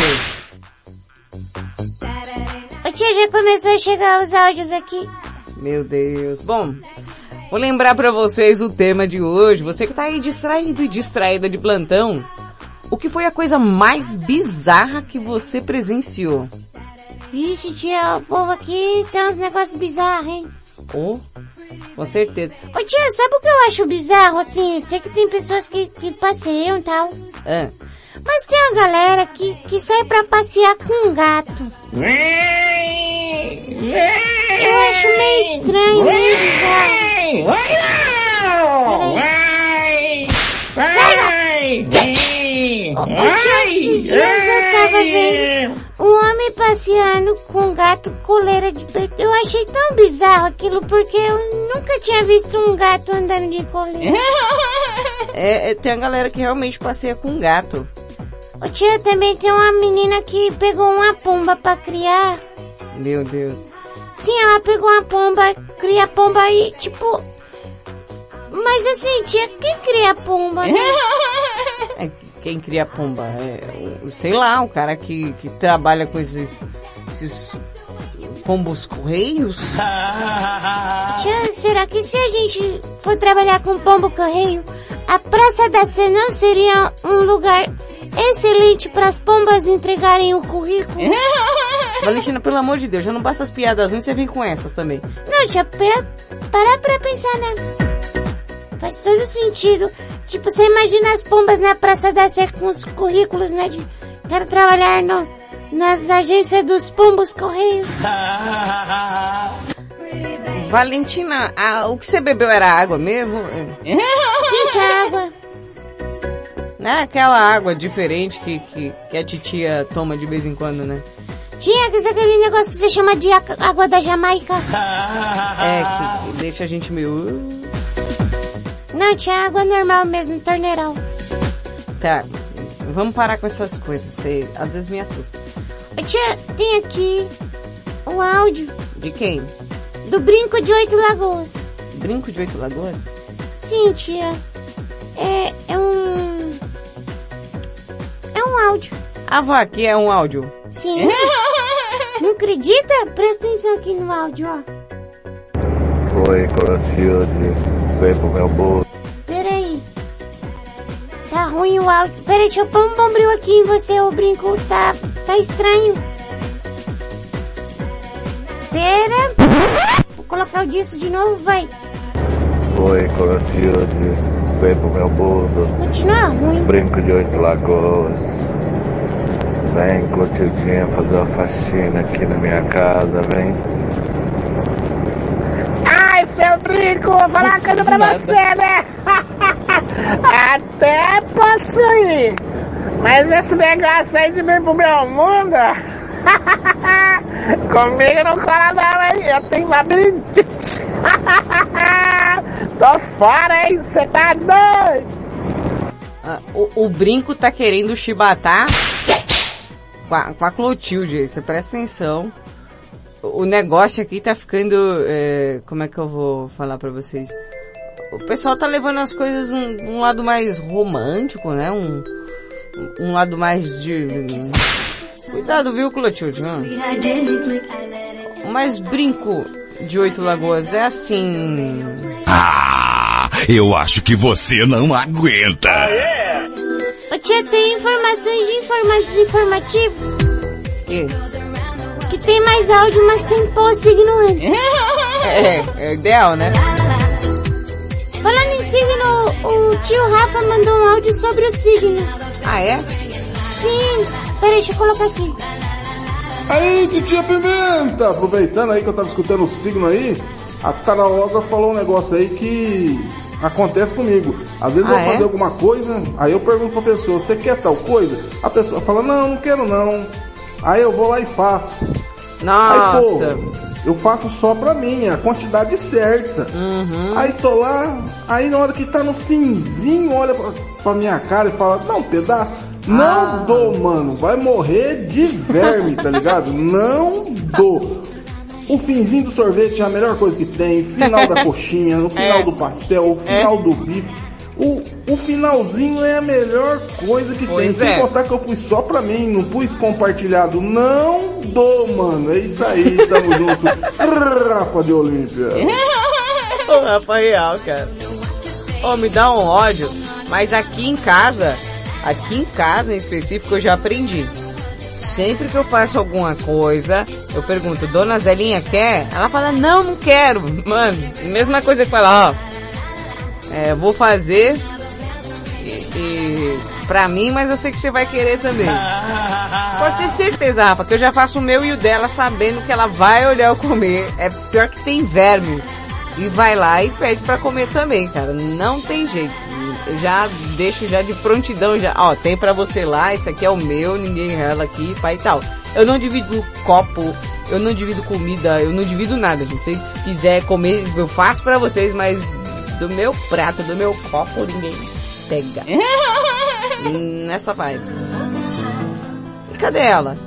Tia, já começou a chegar os áudios aqui. Meu Deus. Bom, vou lembrar pra vocês o tema de hoje. Você que tá aí distraído e distraída de plantão. O que foi a coisa mais bizarra que você presenciou? Vixe, tia, o povo aqui tem uns negócios bizarros, hein? Oh, com certeza. Ô tia, sabe o que eu acho bizarro, assim? Eu sei que tem pessoas que, que passeiam e tal. Ah, Mas tem a galera que, que sai pra passear com um gato. Eu acho meio estranho, meio bizarro. Peraí. Esses dias eu tava vendo um homem passeando com um gato coleira de peito. Eu achei tão bizarro aquilo, porque eu nunca tinha visto um gato andando de coleira. É, é, tem a galera que realmente passeia com gato. Ô tia, também tem uma menina que pegou uma pomba pra criar. Meu Deus. Sim, ela pegou uma pomba, cria pomba e, tipo... Mas assim, tia, quem cria pomba, né? É, quem cria pomba? É, sei lá, o cara que, que trabalha com esses, esses pombos correios. Tia, será que se a gente for trabalhar com pombo correio, a Praça da Sé não seria um lugar excelente para as pombas entregarem o currículo? Valentina, pelo amor de Deus, já não basta as piadas ruins, você vem com essas também. Não, tia, para, para pra pensar, né? Faz todo sentido. Tipo, você imagina as pombas na Praça da Sé com os currículos, né? De quero trabalhar no, nas agências dos pombos correios. Valentina, ah, o que você bebeu era água mesmo? Sim, tia, água. Não é aquela água diferente que, que, que a titia toma de vez em quando, né? Tinha que ser aquele negócio que você chama de água- água da Jamaica. É, que, que deixa a gente meio... uh, Não, tinha água normal mesmo, torneirão. Tá, vamos parar com essas coisas, você às vezes me assusta. Ô, Tia, tem aqui um áudio De quem? do Brinco de Oito Lagoas. Brinco de Oito Lagoas? Sim, tia. É, é um... É um áudio. Ah, vá, aqui é um áudio. Sim. Não acredita? Presta atenção aqui no áudio, ó. Oi, Clotilde. Vem pro meu bolso. Tá ruim o áudio. Peraí, deixa eu pôr um bombril aqui em você, ô Brinco. Tá, tá estranho. Pera. Vou colocar o disco de novo, vai. Oi, Clotilde. Vem pro meu bolso. Continua ruim. Brinco de oito lagoas. Vem, Clotildinha, fazer uma faxina aqui na minha casa, vem. Ai, seu brinco, vou falar uma coisa pra você, né? Até posso ir. Mas esse negócio aí de vir pro meu mundo. Comigo não cola não, hein? Eu tenho labirintite. Tô fora, hein? Você tá doido? Ah, o, o Brinco tá querendo chibatar com a, com a Clotilde, você presta atenção. O o negócio aqui tá ficando, é, como é que eu vou falar pra vocês? O pessoal tá levando as coisas um, um lado mais romântico, né? Um, um lado mais de... Cuidado, viu, Clotilde? Mas Brinco de Oito Lagoas é assim... Ah, eu acho que você não aguenta. Ô tia, tem informações de informados informativos? Que? Que tem mais áudio, mas tem pôr signo antes. É, é ideal, né? Signo, o tio Rafa mandou um áudio sobre o signo. Ah, é? Sim. Peraí, deixa eu colocar aqui. Aí, titia Pimenta! Aproveitando aí que eu tava escutando o signo aí, a taróloga falou um negócio aí que acontece comigo. Às vezes Ah, eu vou é? fazer alguma coisa, aí eu pergunto pra pessoa, você quer tal coisa? A pessoa fala, não, não quero não. Aí eu vou lá e faço. Nossa. Aí, pô, eu faço só pra mim, a quantidade certa. Uhum. Aí tô lá, aí na hora que tá no finzinho, olha pra, pra minha cara e fala, dá um pedaço. Não Ah. dou, mano. Vai morrer de verme, tá ligado? Não dou. O finzinho do sorvete é a melhor coisa que tem. Final da coxinha, o final É. do pastel, o final do bife. O, o finalzinho é a melhor coisa que Pois tem. é. Sem contar que eu pus só pra mim, não pus compartilhado. Não dou, mano. É isso aí, tamo junto. Rafa de Olímpia. Ô, Rafa Real, cara. Ô, me dá um ódio. Mas aqui em casa, aqui em casa em específico, eu já aprendi. Sempre que eu faço alguma coisa, eu pergunto, Dona Zelinha quer? Ela fala, não, não quero. Mano, mesma coisa que falar, ó, é, vou fazer e, e pra mim, mas eu sei que você vai querer também. Pode ter certeza, Rafa, que eu já faço o meu e o dela sabendo que ela vai olhar eu comer. É pior que tem verme. E vai lá e pede pra comer também, cara. Não tem jeito. Eu já deixo já de prontidão já. Ó, tem pra você lá, esse aqui é o meu, ninguém rela aqui, pai e tal. Eu não divido copo, eu não divido comida, eu não divido nada, gente. Se quiser comer, eu faço pra vocês, mas do meu prato, do meu copo, ninguém pega. Nessa paz. E cadê ela?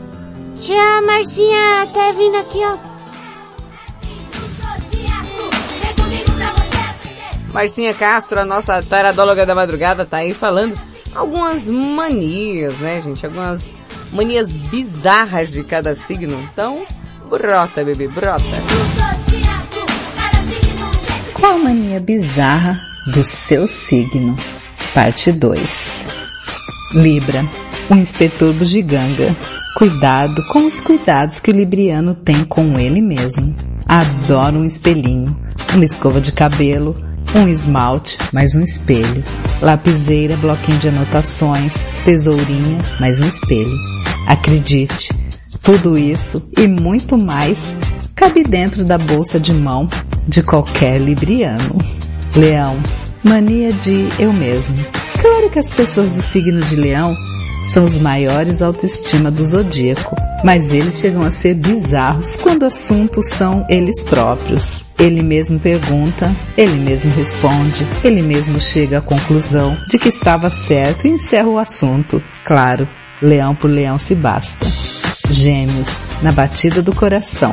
Tia Marcinha tá vindo aqui, ó. Marcinha Castro, a nossa taradóloga da madrugada, tá aí falando algumas manias, né, gente? Algumas manias bizarras de cada signo. Então, brota, bebê, brota. Qual mania bizarra do seu signo? Parte 2. Libra, o inspetor bugiganga. Cuidado com os cuidados que o libriano tem com ele mesmo. Adora um espelhinho, uma escova de cabelo, um esmalte, mais um espelho, lapiseira, bloquinho de anotações, tesourinha, mais um espelho. Acredite, tudo isso e muito mais cabe dentro da bolsa de mão de qualquer libriano. Leão, mania de eu mesmo. Claro que as pessoas do signo de leão são os maiores autoestima do zodíaco, mas eles chegam a ser bizarros quando assuntos são eles próprios. Ele mesmo pergunta, ele mesmo responde, ele mesmo chega à conclusão de que estava certo e encerra o assunto. Claro, leão por leão se basta. Gêmeos, na batida do coração.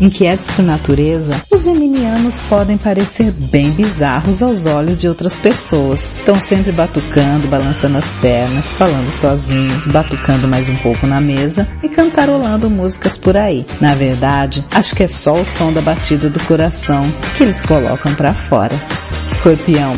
Inquietos por natureza, os geminianos podem parecer bem bizarros aos olhos de outras pessoas. Estão sempre batucando, balançando as pernas, falando sozinhos, batucando mais um pouco na mesa e cantarolando músicas por aí. Na verdade, acho que é só o som da batida do coração que eles colocam para fora. Escorpião,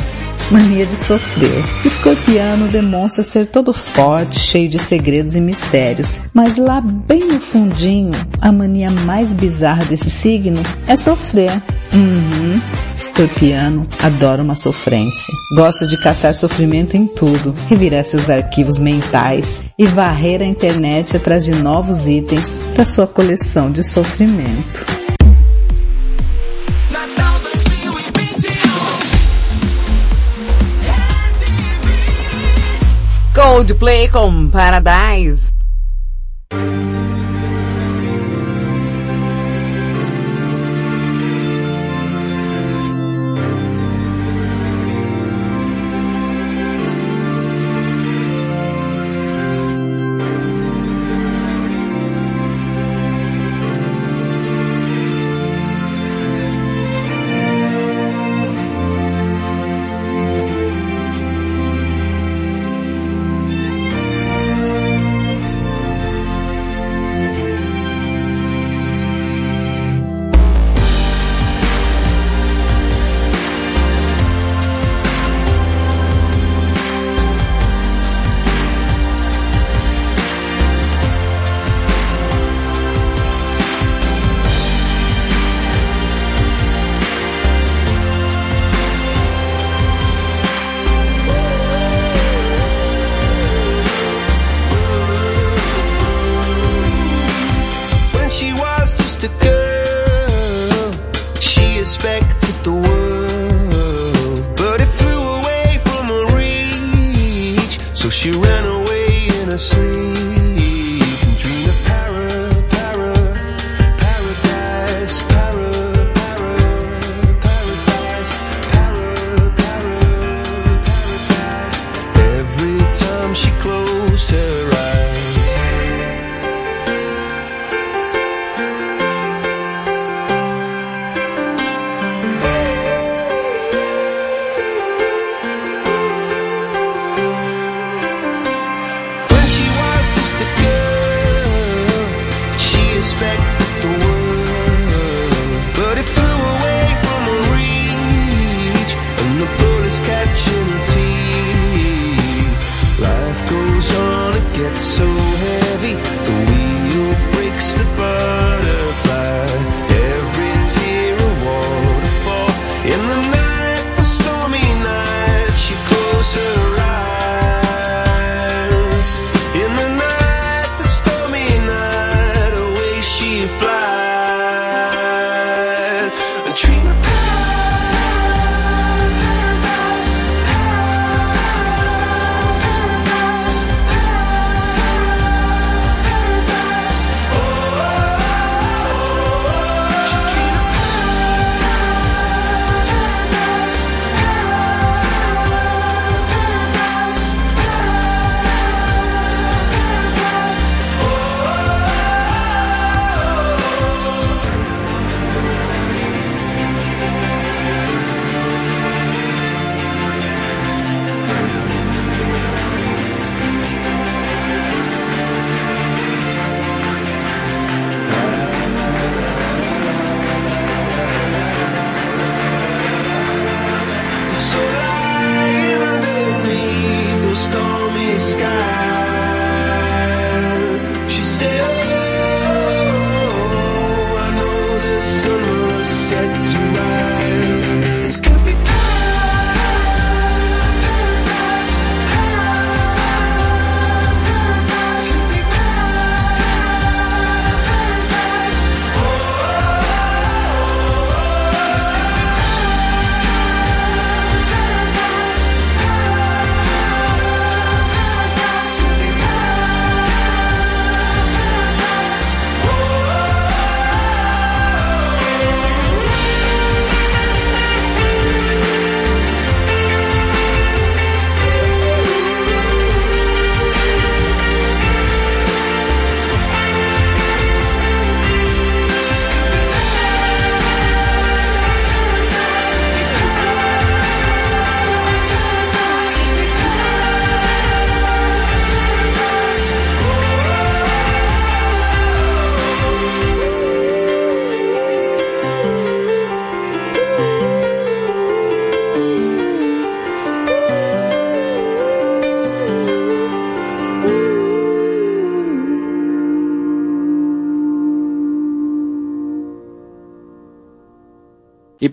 Mania de sofrer. Escorpiano demonstra ser todo forte, cheio de segredos e mistérios. Mas lá bem no fundinho, a mania mais bizarra desse signo é sofrer. Uhum. Escorpiano adora uma sofrência. Gosta de caçar sofrimento em tudo, revirar seus arquivos mentais e varrer a internet atrás de novos itens para sua coleção de sofrimento. Coldplay com Paradise.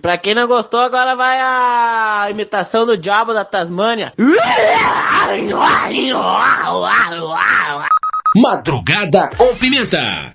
Pra quem não gostou, agora vai a imitação do diabo da Tasmânia. Madrugada com Pimenta.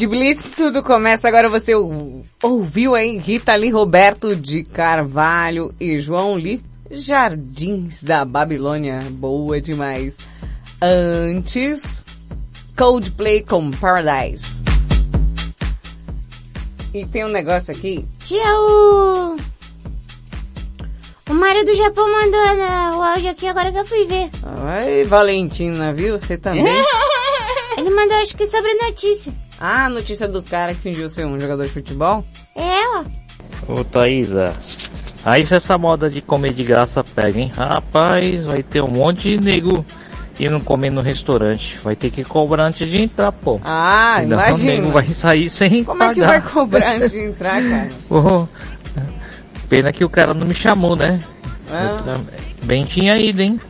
Rede Blitz, tudo começa agora. Você ou- ouviu aí Rita Lee Roberto de Carvalho e João Lee Jardins da Babilônia. Boa demais. Antes, Coldplay com Paradise. E tem um negócio aqui. O... O Mário do Japão mandou né, o áudio aqui agora que eu fui ver. Ai, Valentina, viu? Você também? Ele mandou acho que sobre notícia. Ah, a notícia do cara que fingiu ser um jogador de futebol? É, ó. Ô Thaísa, aí se essa moda de comer de graça pega, hein? Rapaz, vai ter um monte de nego indo comer no restaurante. Vai ter que cobrar antes de entrar, pô. Ah, O imagina. nego vai sair sem Como é que pagar. vai cobrar antes de entrar, cara? Pô, pena que o cara não me chamou, né? Ah. Bem tinha ido, hein?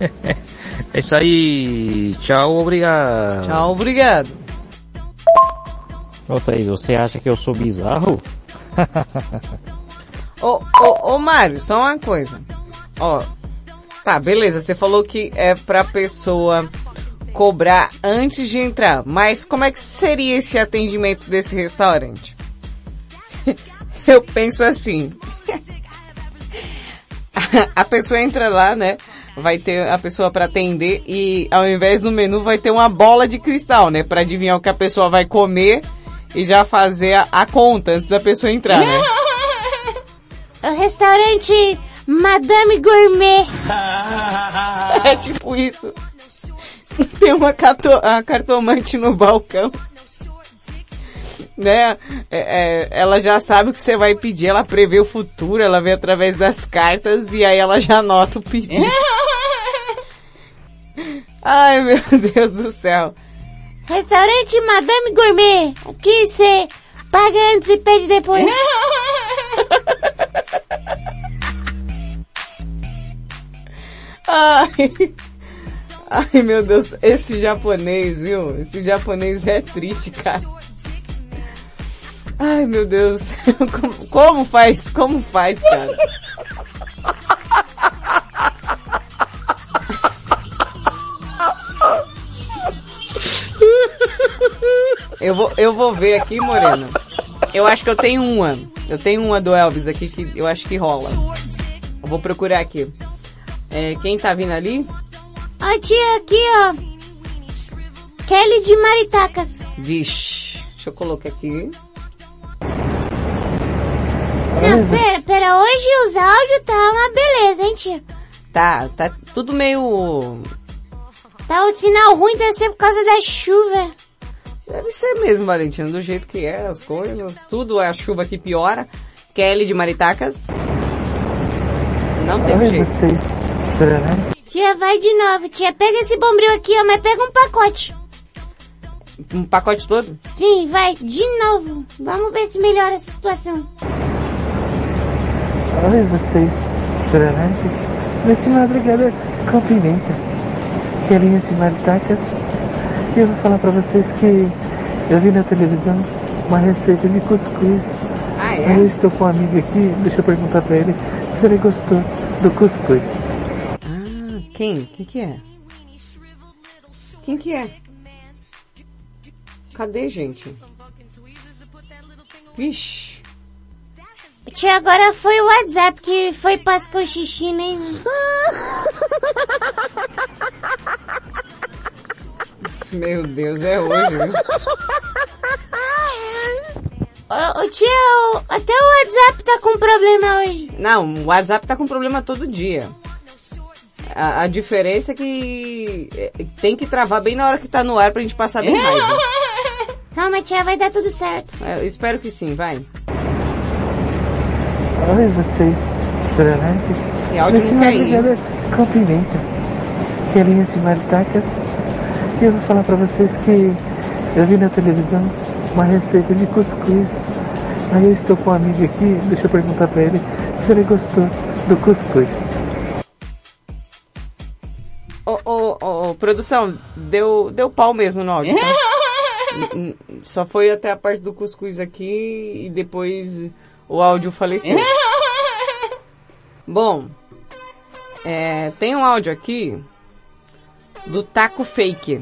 É isso aí. Tchau, obrigado. Tchau, obrigado. Ô Thaís, você acha que eu sou bizarro? Ô, ô, ô Mário, só uma coisa. Ó, tá, beleza, você falou que é pra pessoa cobrar antes de entrar, mas como é que seria esse atendimento desse restaurante? Eu penso assim. A pessoa entra lá, né? Vai ter a pessoa pra atender e ao invés do menu vai ter uma bola de cristal, né? Pra adivinhar o que a pessoa vai comer e já fazer a, a conta antes da pessoa entrar, né? O restaurante Madame Gourmet. É tipo isso. Tem uma cato- a cartomante no balcão. Né? É, é, ela já sabe o que você vai pedir, ela prevê o futuro, ela vê através das cartas e aí ela já anota o pedido. Ai meu Deus do céu. Restaurante Madame Gourmet. Aqui você paga antes e pede depois. Ai. Ai meu Deus, esse japonês, viu? Esse japonês é triste, cara. Ai meu Deus, como, como faz? Como faz, cara? Eu vou, eu vou ver aqui, Moreno. Eu acho que eu tenho uma. Eu tenho uma do Elvis aqui que eu acho que rola. Eu vou procurar aqui. É, quem tá vindo ali? Ó tia, aqui ó. Kelly de Maritacas. Vixe, deixa eu colocar aqui. Não, pera, pera, hoje os áudios tá uma beleza, hein tia? Tá, tá tudo meio... Tá um sinal ruim, deve ser por causa da chuva. Deve ser mesmo, Valentina, do jeito que é, as coisas, tudo é a chuva que piora. Kelly de Maritacas. Não tem jeito. vocês, será? Tia, vai de novo. Tia, pega esse bombril aqui, ó, mas pega um pacote. Um pacote todo? Sim, vai, de novo. Vamos ver se melhora essa situação. Oi, vocês, serenantes. Nesse madrugada com pimenta. Querinhas de maritacas. E eu vou falar pra vocês que eu vi na televisão uma receita de cuscuz. Ah, é? Eu estou com um amigo aqui, deixa eu perguntar pra ele se ele gostou do cuscuz. Ah, quem? Quem que é? Quem que é? Cadê, gente? Vixe. Tia, agora foi o WhatsApp que foi paz com xixi, né? Meu Deus, é hoje? Ô, ô, tia, o- até o WhatsApp tá com problema hoje. Não, o WhatsApp tá com problema todo dia. A, a diferença é que é, tem que travar bem na hora que tá no ar pra gente passar bem raiva. Calma, tia, vai dar tudo certo. É, eu espero que sim, vai. Oi, vocês, serenantes. Esse áudio não quer ir. Querinhas de maritacas. E eu vou falar pra vocês que eu vi na televisão uma receita de cuscuz. Aí eu estou com um amigo aqui, deixa eu perguntar pra ele se ele gostou do cuscuz. Ô, produção, deu, deu pau mesmo no áudio, tá? Só foi até a parte do cuscuz aqui e depois o áudio faleceu. Bom, é, tem um áudio aqui do Taco Fake.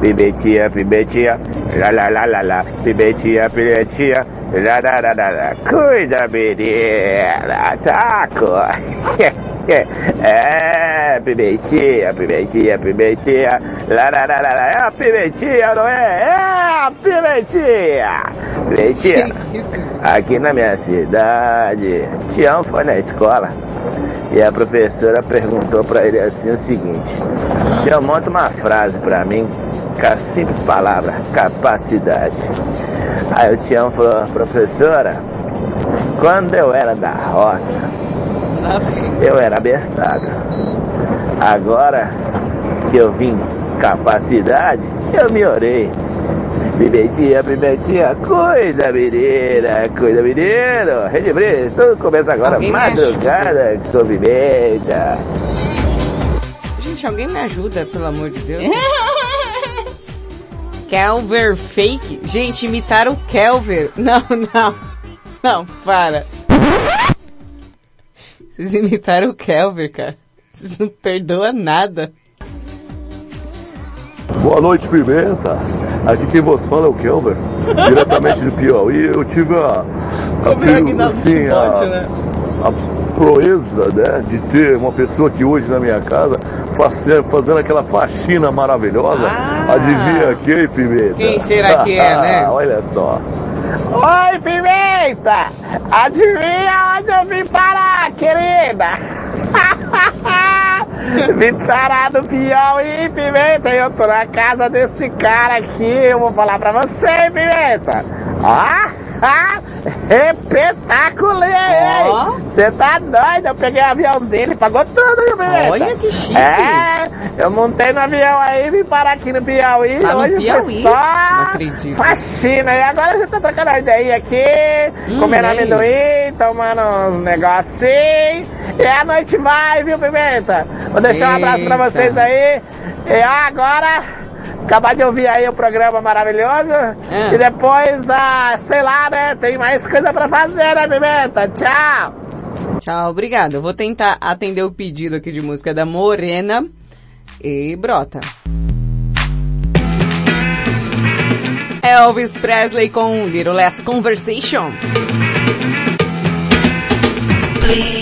Pimentinha, pimentinha, lá lá lá lá lá, pimentinha, pimentinha, lá lá lá lá lá, cuida menina, taco. É, pimentinha, pimentinha, pimentinha, lá lá lá lá lá, é a pimentinha, não é? É a pimentinha. Pimentinha, aqui na minha cidade, Tião foi na escola e a professora perguntou pra ele assim o seguinte: Tião, monta uma frase pra mim com a simples palavra capacidade. Aí o Tião falou: Professora, quando eu era da roça, eu era bestado. Agora que eu vim capacidade, eu me orei. Pimentinha, pimentinha, cuida menina, cuida menino. Rede Brito, tudo começa agora, Alguém madrugada com pimenta. Gente, alguém me ajuda, pelo amor de Deus. Kelver fake? Gente, imitaram o Kelver. Não, não. Não, para. Vocês imitaram o Kelver, cara. Vocês não perdoam nada. Boa noite, Pimenta. Aqui quem vos fala é o Kelber, diretamente de Piauí. Eu tive a, a, Como é assim, Timóteo, a, né? a proeza né, de ter uma pessoa aqui hoje na minha casa fazendo, fazendo aquela faxina maravilhosa. Adivinha quem, Pimenta? Ah. Quem será que é, né? Olha só. Oi, Pimenta! Adivinha onde eu vim parar, querida? vim parar do Piauí, Pimenta, eu tô na casa desse cara aqui, eu vou falar pra você, Pimenta. Ah, ah, espetacular! Você tá doido? Eu peguei o aviãozinho, ele pagou tudo, viu, Pimenta? Olha que chique. É, eu montei no avião aí, vim parar aqui no Piauí, Tá no hoje Piauí? foi só faxina. E agora você tá trocando a ideia aqui, Hum, comendo amendoim, tomando uns negocinhos. E a noite vai, viu, Pimenta? Vou deixar um abraço pra Eita. vocês aí. E agora, acabar de ouvir aí o programa maravilhoso. Ah. E depois, ah, sei lá, né? Tem mais coisa pra fazer, né, Pimenta? Tchau! Tchau, obrigado. Eu vou tentar atender o pedido aqui de música da Morena e brota. Elvis Presley com Little Less Conversation. little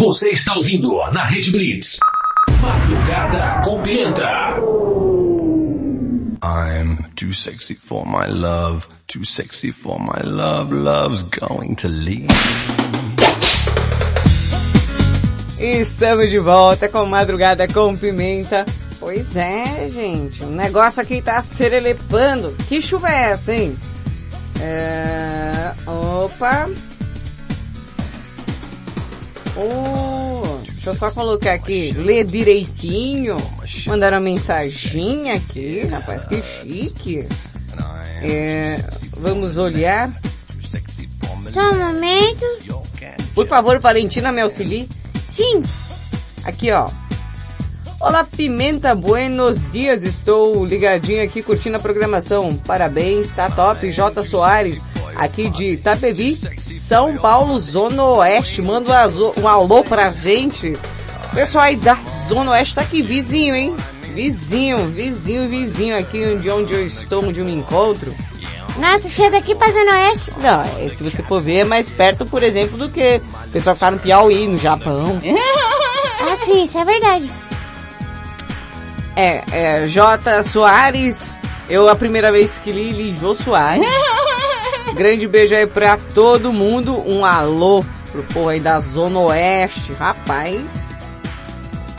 Você está ouvindo na Rede Blitz. Madrugada com Pimenta. I'm too sexy for my love, too sexy for my love, love's going to leave. Estamos de volta com Madrugada com Pimenta. Pois é, gente, o negócio aqui tá serelepando. Que chuva é essa, hein? É... Opa. Oh, deixa eu só colocar aqui, ler direitinho. Mandaram uma mensagem aqui, rapaz, que chique. É, vamos olhar. Só um momento. Por favor, Valentina, me auxilie. Sim. Aqui, ó. Olá, Pimenta, buenos dias. Estou ligadinho aqui curtindo a programação. Parabéns, tá top. J. Soares, aqui de Itapevi, São Paulo, Zona Oeste. Manda um alô pra gente. Pessoal aí da Zona Oeste tá aqui, vizinho, hein? Vizinho, vizinho, vizinho aqui de onde eu estou, onde eu me encontro. Nossa, tia daqui pra Zona Oeste. Não, é, se você for ver, é mais perto, por exemplo, do que o pessoal que tá no Piauí, no Japão. Ah, sim, isso é verdade. É, é, J. Soares, eu a primeira vez que li, li Jô Soares. Grande beijo aí pra todo mundo, um alô pro povo aí da Zona Oeste, rapaz.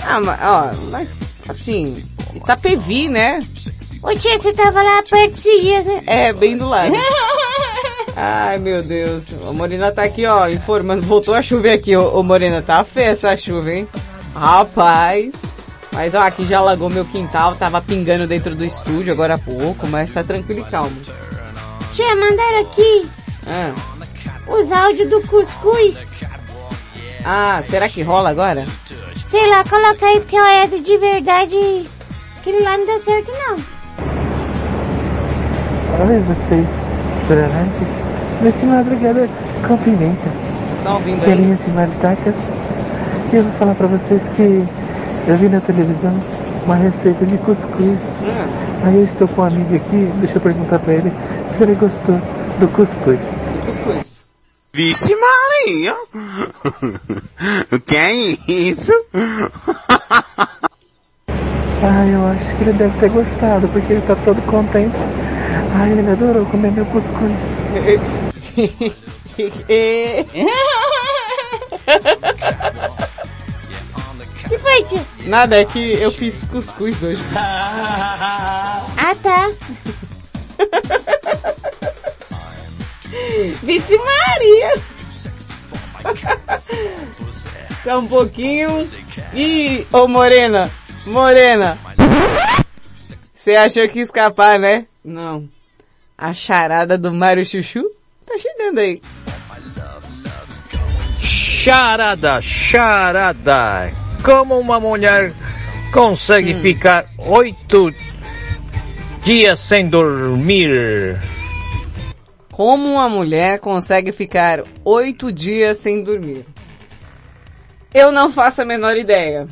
Ah, mas, ó, mas, assim, Itapevi, né? Ô tia, você tava lá perto esses dias, né? É, bem do lado. Ai, meu Deus. A Morena tá aqui, ó, informando. Voltou a chover aqui, ô, ô Morena. Tá feia essa chuva, hein? Rapaz. Mas, ó, aqui já alagou meu quintal. Tava pingando dentro do estúdio agora há pouco, mas tá tranquilo e calmo. Tia, mandaram aqui Ah, os áudios do cuscuz. ah será que rola agora? Sei lá, coloca aí porque eu é de verdade. Aquele lá não deu certo não. Oi, vocês serenates. Nesse madrugada com pimenta. Vocês estão ouvindo aí? Galinhas de maritacas. E eu vou falar pra vocês que eu vi na televisão uma receita de cuscuz. Aí eu estou com um amigo aqui, deixa eu perguntar pra ele se ele gostou do cuscuz. Cuscuz. Vixe Maria! o que é isso? Ah, eu acho que ele deve ter gostado, porque ele tá todo contente. Ai, ele adorou comer meu cuscuz. que foi, tia? Nada, é que eu fiz cuscuz hoje. Ah, tá. Vixe Maria! Tá um pouquinho. Ih, ô Morena! Morena! Você achou que ia escapar, né? Não. A charada do Mário Chuchu tá chegando aí. Charada, charada. Como uma mulher consegue ficar oito dias sem dormir? Como uma mulher consegue ficar oito dias sem dormir? Eu não faço a menor ideia.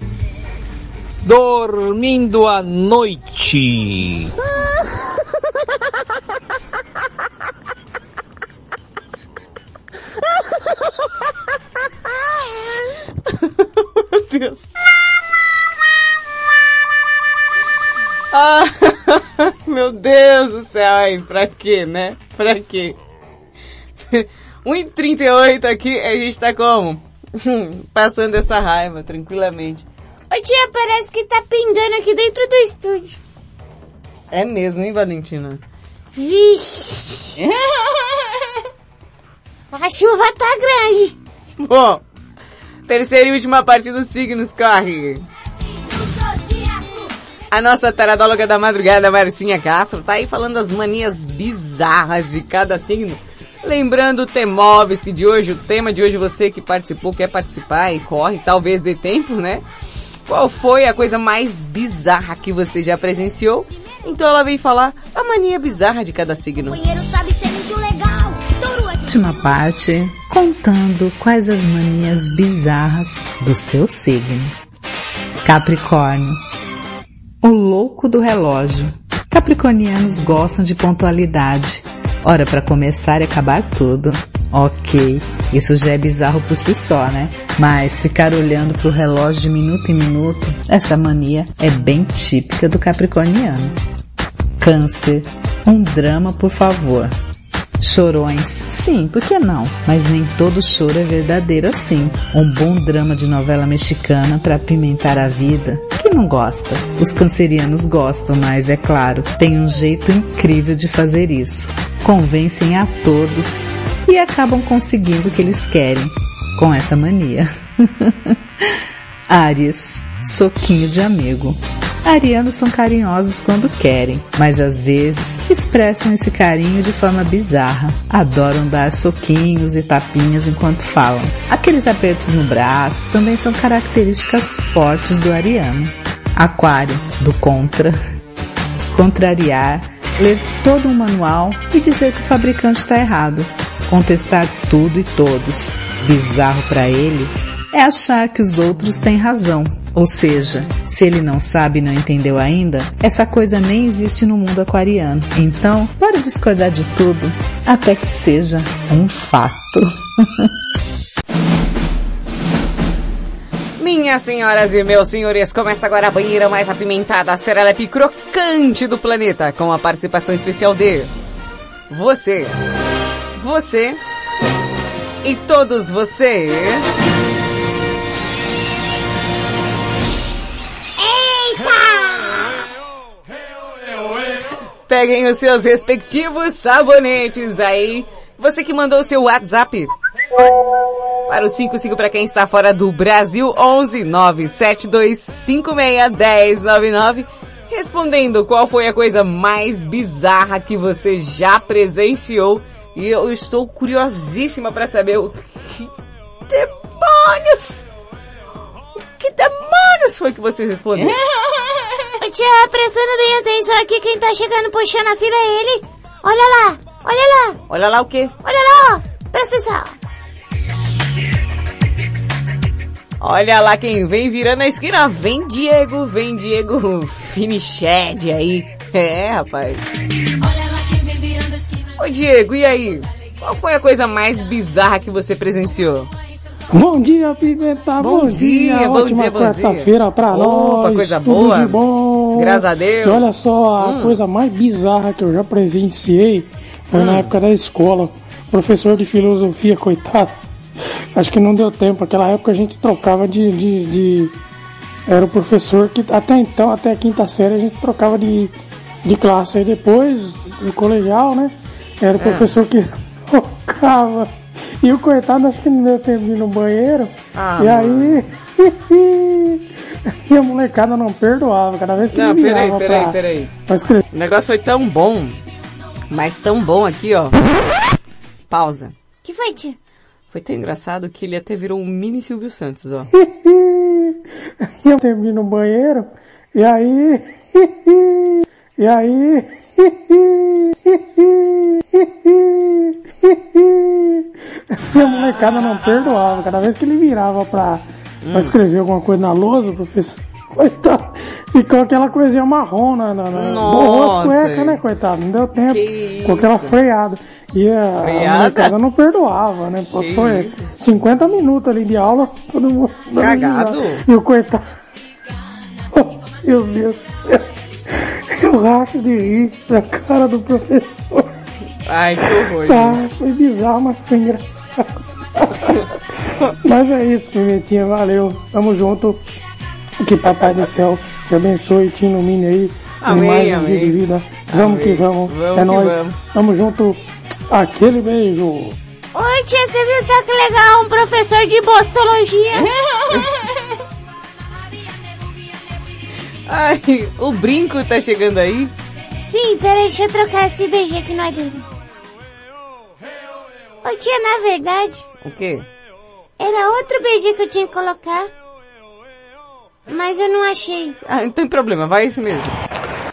Dormindo à noite. Meu Deus. Ah, meu Deus do céu, aí, pra quê, né? Pra quê? 1h38 aqui, a gente tá como? Passando essa raiva, tranquilamente. Ô tia, parece que tá pingando aqui dentro do estúdio. É mesmo, hein, Valentina? Vixe. A chuva tá grande. Bom, terceira e última parte dos signos corre. A nossa taradóloga da madrugada, Marcinha Castro, tá aí falando das manias bizarras de cada signo. Lembrando o Temóveis, que de hoje, o tema de hoje, você que participou, quer participar e corre, talvez dê tempo, né? Qual foi a coisa mais bizarra que você já presenciou? Então ela vem falar a mania bizarra de cada signo. Banheiro sabe ser muito legal. Touro aqui. Última parte, contando quais as manias bizarras do seu signo. Capricórnio. O louco do relógio. Capricornianos gostam de pontualidade. Hora para começar e acabar tudo. Ok, isso já é bizarro por si só, né? Mas ficar olhando pro relógio de minuto em minuto, essa mania é bem típica do capricorniano. Câncer. Um drama, por favor. Chorões. Sim, por que não? Mas nem todo choro é verdadeiro assim. Um bom drama de novela mexicana para apimentar a vida. Quem não gosta? Os cancerianos gostam, mas é claro, tem um jeito incrível de fazer isso. Convencem a todos e acabam conseguindo o que eles querem com essa mania. Áries. Soquinho de amigo. Arianos são carinhosos quando querem, mas às vezes expressam esse carinho de forma bizarra. Adoram dar soquinhos e tapinhas enquanto falam. Aqueles apertos no braço também são características fortes do ariano. Aquário, do contra. Contrariar, ler todo um manual e dizer que o fabricante está errado. Contestar tudo e todos. Bizarro para ele é achar que os outros têm razão. Ou seja, se ele não sabe e não entendeu ainda, essa coisa nem existe no mundo aquariano. Então, bora discordar de tudo, até que seja um fato. Minhas senhoras e meus senhores, começa agora a banheira mais apimentada, a serelepe crocante do planeta, com a participação especial de você, você e todos você. Peguem os seus respectivos sabonetes aí. Você que mandou o seu WhatsApp para o 55 para quem está fora do Brasil, 11 97256 1099. Respondendo qual foi a coisa mais bizarra que você já presenciou. E eu estou curiosíssima para saber o que demônios! Que demônios foi que você respondeu? Ô tia, prestando bem atenção aqui, quem tá chegando puxando a fila é ele. Olha lá, olha lá, Olha lá o quê? olha lá, ó. Presta atenção. Olha lá quem vem virando a esquina. Vem Diego, vem Diego Finiched aí. É, rapaz. Oi Diego, e aí? Qual foi a coisa mais bizarra que você presenciou? Bom dia, Pimenta. Bom dia, bom Ótima dia, bom quarta-feira dia. pra Opa, nós. coisa Tudo boa. de bom. Graças a Deus. E olha só, a Hum. coisa mais bizarra que eu já presenciei foi na Hum. época da escola. Professor de filosofia, coitado. Acho que não deu tempo. Naquela época a gente trocava de, de, de- Era o professor que até então, até a quinta série, a gente trocava de, de classe. Aí depois, no colegial, né? Era o É. professor que trocava. E o coitado acho que não deu tempo de ir no banheiro. Ah, e aí. e a molecada não perdoava. Cada vez que Não, ele peraí, peraí, pra, peraí. pra escrever. O negócio foi tão bom, mas tão bom aqui, ó. Pausa. que foi, tia? Foi tão engraçado que ele até virou um mini Silvio Santos, ó. E eu ir no banheiro. E aí. E aí. E a molecada não perdoava. Cada vez que ele virava pra, pra escrever alguma coisa na lousa, professor. Coitado, ficou aquela coisinha marrom na, na, na Nossa. borrou as cuecas, né, coitado, não deu tempo, com aquela freada. E a, a molecada não perdoava, né, Que é, isso? 50 minutos ali de aula, todo mundo Cagado. E o coitado, meu Deus do céu, eu racho de rir da cara do professor. Ai, que horror. Ah, foi bizarro, mas foi engraçado. mas é isso, Pimentinha, valeu. Tamo junto. Que Papai do Céu te abençoe e te ilumine aí Amém, mais um amém. dia de vida. Vamos Amém. que vamos. Vamos é nóis. vamos. Tamo junto. Aquele beijo. Oi, tia, você viu só que legal? Um professor de bostologia. Ai, o brinco tá chegando aí. Sim, peraí, deixa eu trocar esse BG que não é dele. Ô tia, na verdade, O quê? era outro BG que eu tinha que colocar. Mas eu não achei. Ah, não tem problema, vai esse mesmo.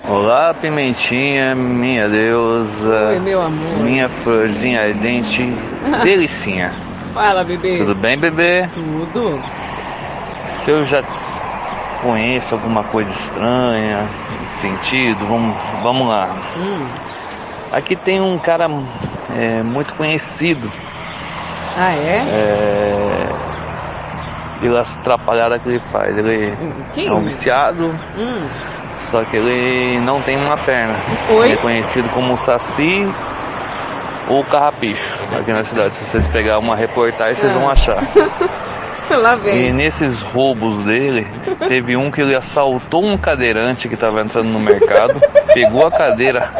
Olá, Pimentinha, minha deusa. Oi, meu amor. Minha florzinha ardente, delicinha. Fala, bebê. Tudo bem, bebê? Tudo. Se eu já conheço alguma coisa estranha, nesse sentido, vamos, vamos lá. Hum. Aqui tem um cara é, muito conhecido. Ah, é? É, pelas atrapalhadas que ele faz. Ele Quem? é um viciado, Hum. só que ele não tem uma perna. Oi? Ele é conhecido como Saci ou Carrapicho aqui na cidade. Se vocês pegar uma reportagem, vocês vão Ah. achar. Lá E vem. nesses roubos dele, teve um que ele assaltou um cadeirante que estava entrando no mercado, pegou a cadeira,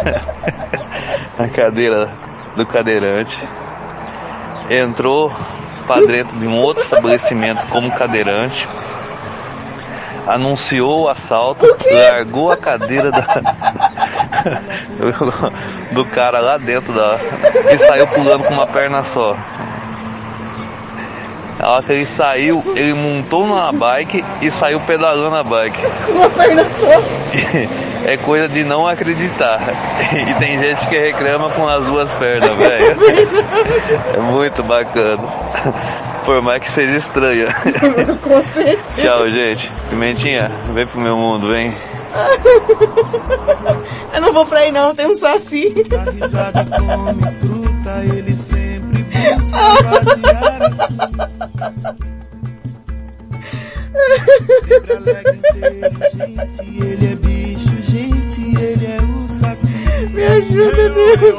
a cadeira do cadeirante, entrou para dentro de um outro estabelecimento como cadeirante, anunciou o assalto, largou a cadeira da, do cara lá dentro da e saiu pulando com uma perna só. Na hora que ele saiu, ele montou numa bike e saiu pedalando a bike. Com uma perna só. É coisa de não acreditar. E tem gente que reclama com as duas pernas, velho. É muito bacana. Por mais que seja estranha. Com certeza. Tchau, gente. Pimentinha, vem pro meu mundo, vem. Eu não vou pra aí não, tem um saci. fruta, ele sempre busca vadiar assim. Sempre alegre, inteligente, ele é bicho, gente, ele é o saci. Me ajuda, Deus.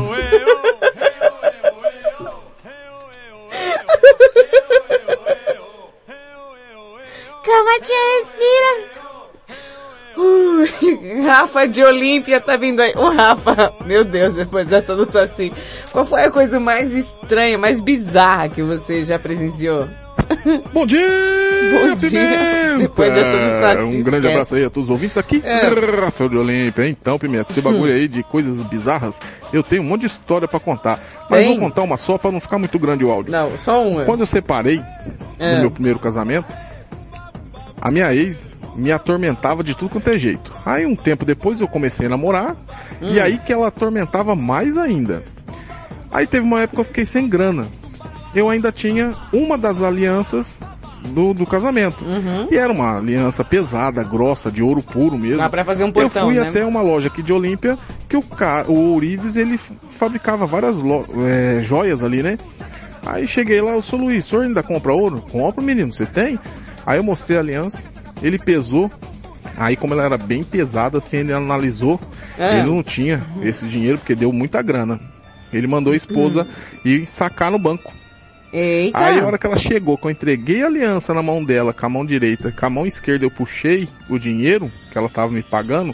Calma, tia, respira. Ui, Rafa de Olímpia tá vindo aí. O Rafa, meu Deus, depois dessa do Saci. Qual foi a coisa mais estranha, mais bizarra que você já presenciou? Bom dia! Bom dia! Pimenta! Depois dessa do Saci. Um grande esquece. abraço aí a todos os ouvintes aqui. É. Rafael de Olímpia. Então, Pimenta, esse bagulho aí de coisas bizarras, eu tenho um monte de história pra contar. Mas Tem? vou contar uma só pra não ficar muito grande o áudio. Não, só uma. Quando eu separei É. no meu primeiro casamento, a minha ex me atormentava de tudo quanto é jeito. Aí um tempo depois eu comecei a namorar, Hum. e aí que ela atormentava mais ainda. Aí teve uma época que eu fiquei sem grana. Eu ainda tinha uma das alianças do, do casamento. Uhum. E era uma aliança pesada, grossa, de ouro puro mesmo. Dá pra fazer um portão, Eu fui né? até uma loja aqui de Olímpia, que o, ca... o Ourives, ele fabricava várias lo... é, joias ali, né? Aí cheguei lá, eu sou Luiz, o senhor ainda compra ouro? Compra, menino, você tem? Aí eu mostrei a aliança, ele pesou, aí como ela era bem pesada, assim, ele analisou, É. ele não tinha esse dinheiro porque deu muita grana. Ele mandou a esposa ir sacar no banco. Eita. Aí a hora que ela chegou, que eu entreguei a aliança na mão dela, com a mão direita, com a mão esquerda eu puxei o dinheiro que ela tava me pagando.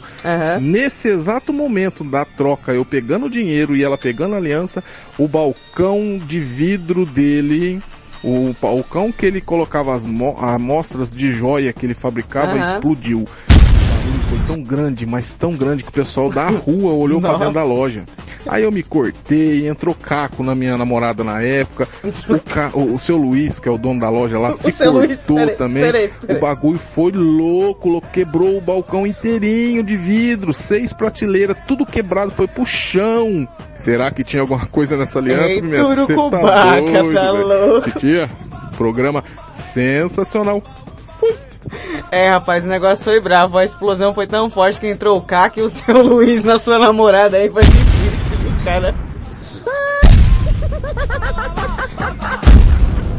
Nesse exato momento da troca, eu pegando o dinheiro e ela pegando a aliança, o balcão de vidro dele, o balcão que ele colocava as mo- amostras de joia que ele fabricava Aham. explodiu. Foi tão grande, mas tão grande que o pessoal da rua olhou pra Nossa. dentro da loja. Aí eu me cortei, entrou caco na minha namorada na época. O, ca... o, o seu Luiz, que é o dono da loja lá, O se cortou Luiz, peraí, também. peraí, peraí. O bagulho foi louco, louco, quebrou o balcão inteirinho de vidro, seis prateleiras, tudo quebrado, foi pro chão. Será que tinha alguma coisa nessa aliança? Ei, Turucubaca, tá velho. louco. Titia, programa sensacional. É, rapaz, o negócio foi bravo. A explosão foi tão forte que entrou o Caco e o seu Luiz na sua namorada aí foi difícil, cara.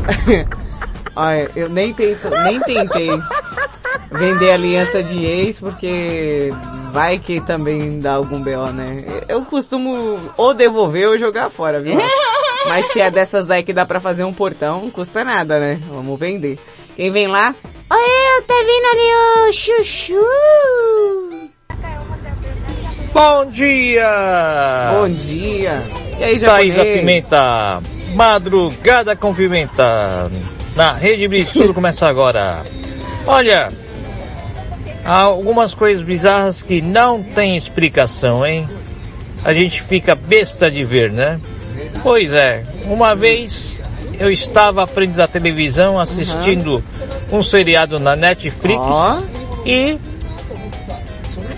Olha, eu nem, tento, nem tentei vender aliança de ex porque vai que também dá algum BO, né? Eu costumo ou devolver ou jogar fora, viu? Mas se é dessas daí que dá pra fazer um portão, custa nada, né? Vamos vender. Quem vem lá? Oi, tá vindo ali o Chuchu. Bom dia! Bom dia! E aí, Thaís da? Pimenta, madrugada com pimenta. Na Rede Blitz, tudo começa agora. Olha, há algumas coisas bizarras que não tem explicação, hein? A gente fica besta de ver, né? Pois é, uma vez eu estava à frente da televisão assistindo um seriado na Netflix e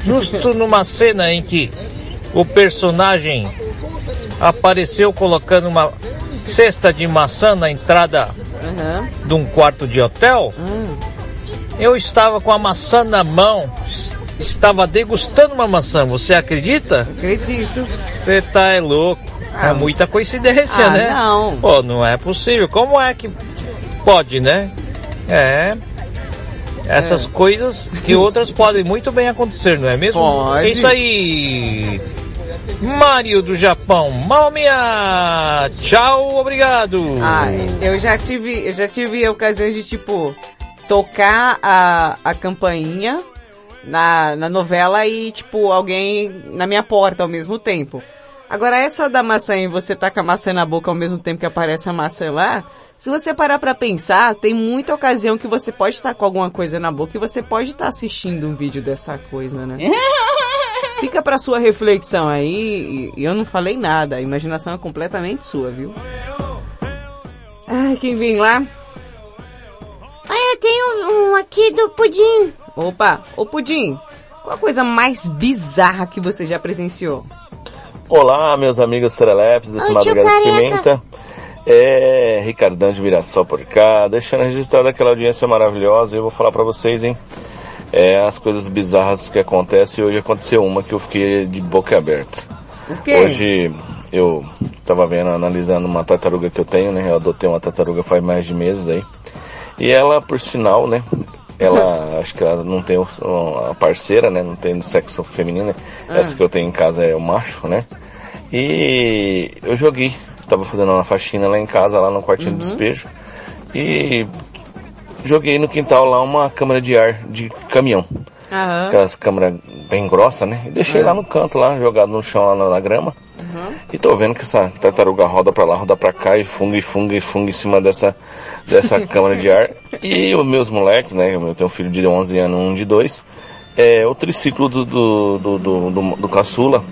justo numa cena em que o personagem apareceu colocando uma cesta de maçã na entrada de um quarto de hotel, eu estava com a maçã na mão, estava degustando uma maçã, você acredita? Acredito. Você tá é louco. Ah. É muita coincidência, Ah, né? não. Pô, não é possível. Como é que pode, né? É. Essas É. coisas que outras podem muito bem acontecer, não é mesmo? Pode. É isso aí. Mario do Japão. Malmia. Tchau, obrigado. Ah, eu já tive, eu já tive ocasiões de tipo tocar a, a campainha na, na novela e tipo alguém na minha porta ao mesmo tempo. Agora essa da maçã e você tá com a maçã na boca ao mesmo tempo que aparece a maçã lá, se você parar pra pensar, tem muita ocasião que você pode estar com alguma coisa na boca e você pode estar assistindo um vídeo dessa coisa, né? Fica pra sua reflexão aí, e eu não falei nada, a imaginação é completamente sua, viu? Ai, quem vem lá? Ai, eu tenho um aqui do pudim. Opa, ô Pudim, qual a coisa mais bizarra que você já presenciou? Olá, meus amigos Serelepes desse Oi, Madrugada de Pimenta. É, Ricardão de Mirassol por cá, deixando registrada aquela audiência maravilhosa, eu vou falar pra vocês, hein? É, as coisas bizarras que acontecem, hoje aconteceu uma que eu fiquei de boca aberta. Hoje eu tava vendo, analisando uma tartaruga que eu tenho, né? Eu adotei uma tartaruga faz mais de meses aí. E ela, por sinal, né? Ela, acho que ela não tem a parceira, né? Não tem do sexo feminino, né? Ah. Essa que eu tenho em casa é o macho, né? E eu joguei, tava fazendo uma faxina lá em casa, lá no quartinho de despejo. E joguei no quintal lá uma câmera de ar de caminhão. Aham. Aquelas câmeras bem grossas, né? E deixei Ah. lá no canto, lá, jogado no chão, lá na, na grama. Uhum. E tô vendo que essa tartaruga roda pra lá, roda pra cá e funga e funga e funga em cima dessa, dessa câmara de ar. E os meus moleques, né? Eu tenho um filho de 11 anos, um de 2. É o triciclo do, do, do, do, do, do caçula,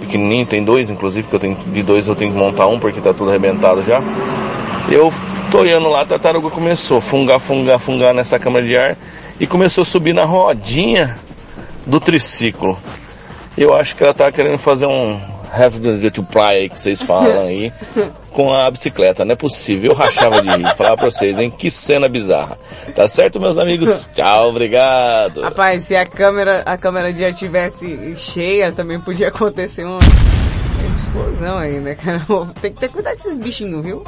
pequenininho, tem dois, inclusive, que eu tenho de dois eu tenho que montar um porque tá tudo arrebentado já. Eu tô olhando lá, a tartaruga começou a fungar, fungar, fungar nessa câmara de ar e começou a subir na rodinha do triciclo. Eu acho que ela tá querendo fazer um have the to play aí que vocês falam aí com a bicicleta. Não é possível. Eu rachava de rir. Falar pra vocês, hein? Que cena bizarra. Tá certo, meus amigos? Tchau, obrigado. Rapaz, se a câmera, a câmera de ar tivesse cheia, também podia acontecer uma explosão aí, né, cara? Tem que ter cuidado com esses bichinhos, viu?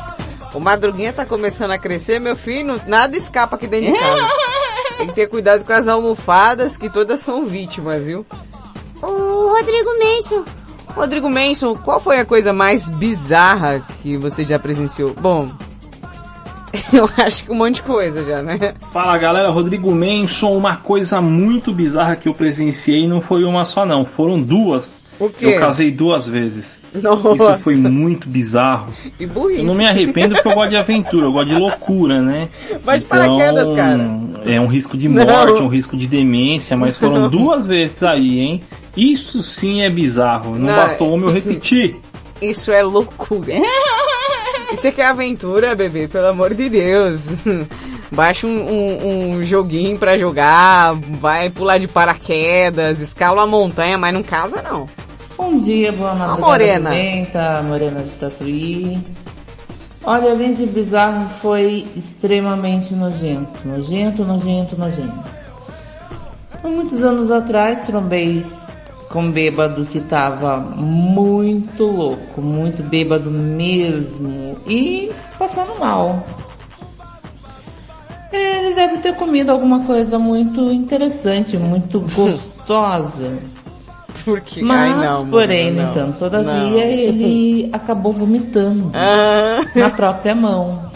O Madruguinha tá começando a crescer, meu filho, nada escapa aqui dentro de casa. Tem que ter cuidado com as almofadas, que todas são vítimas, viu? O Rodrigo Menso. Rodrigo Manson, qual foi a coisa mais bizarra que você já presenciou? Bom, eu acho que um monte de coisa já, né? Fala galera, Rodrigo Menson, uma coisa muito bizarra que eu presenciei não foi uma só não, foram duas. O quê? Eu casei duas vezes. Nossa. Isso foi muito bizarro. E burrice. Eu não me arrependo porque eu gosto de aventura, eu gosto de loucura, né? Vai de paraquedas, cara. É um risco de Não. morte, um risco de demência, mas foram duas vezes aí, hein? Isso sim é bizarro. Não, Não, bastou uma eu repetir. Isso é loucura. Isso aqui é aventura, bebê, pelo amor de Deus. Baixa um, um- um joguinho pra jogar, vai pular de paraquedas, escala uma montanha, mas não casa não. Bom dia, boa madrugada. Morena. Pimenta, Morena de Tatuí. Olha, além de bizarro, foi extremamente nojento. Nojento, nojento, nojento. Há muitos anos atrás, trombei com um bêbado que tava muito louco, muito bêbado mesmo e passando mal. Ele deve ter comido alguma coisa muito interessante, muito gostosa. Porque, Mas, ai não, porém, não, no entanto, não. todavia, ele acabou vomitando Ah. na própria mão.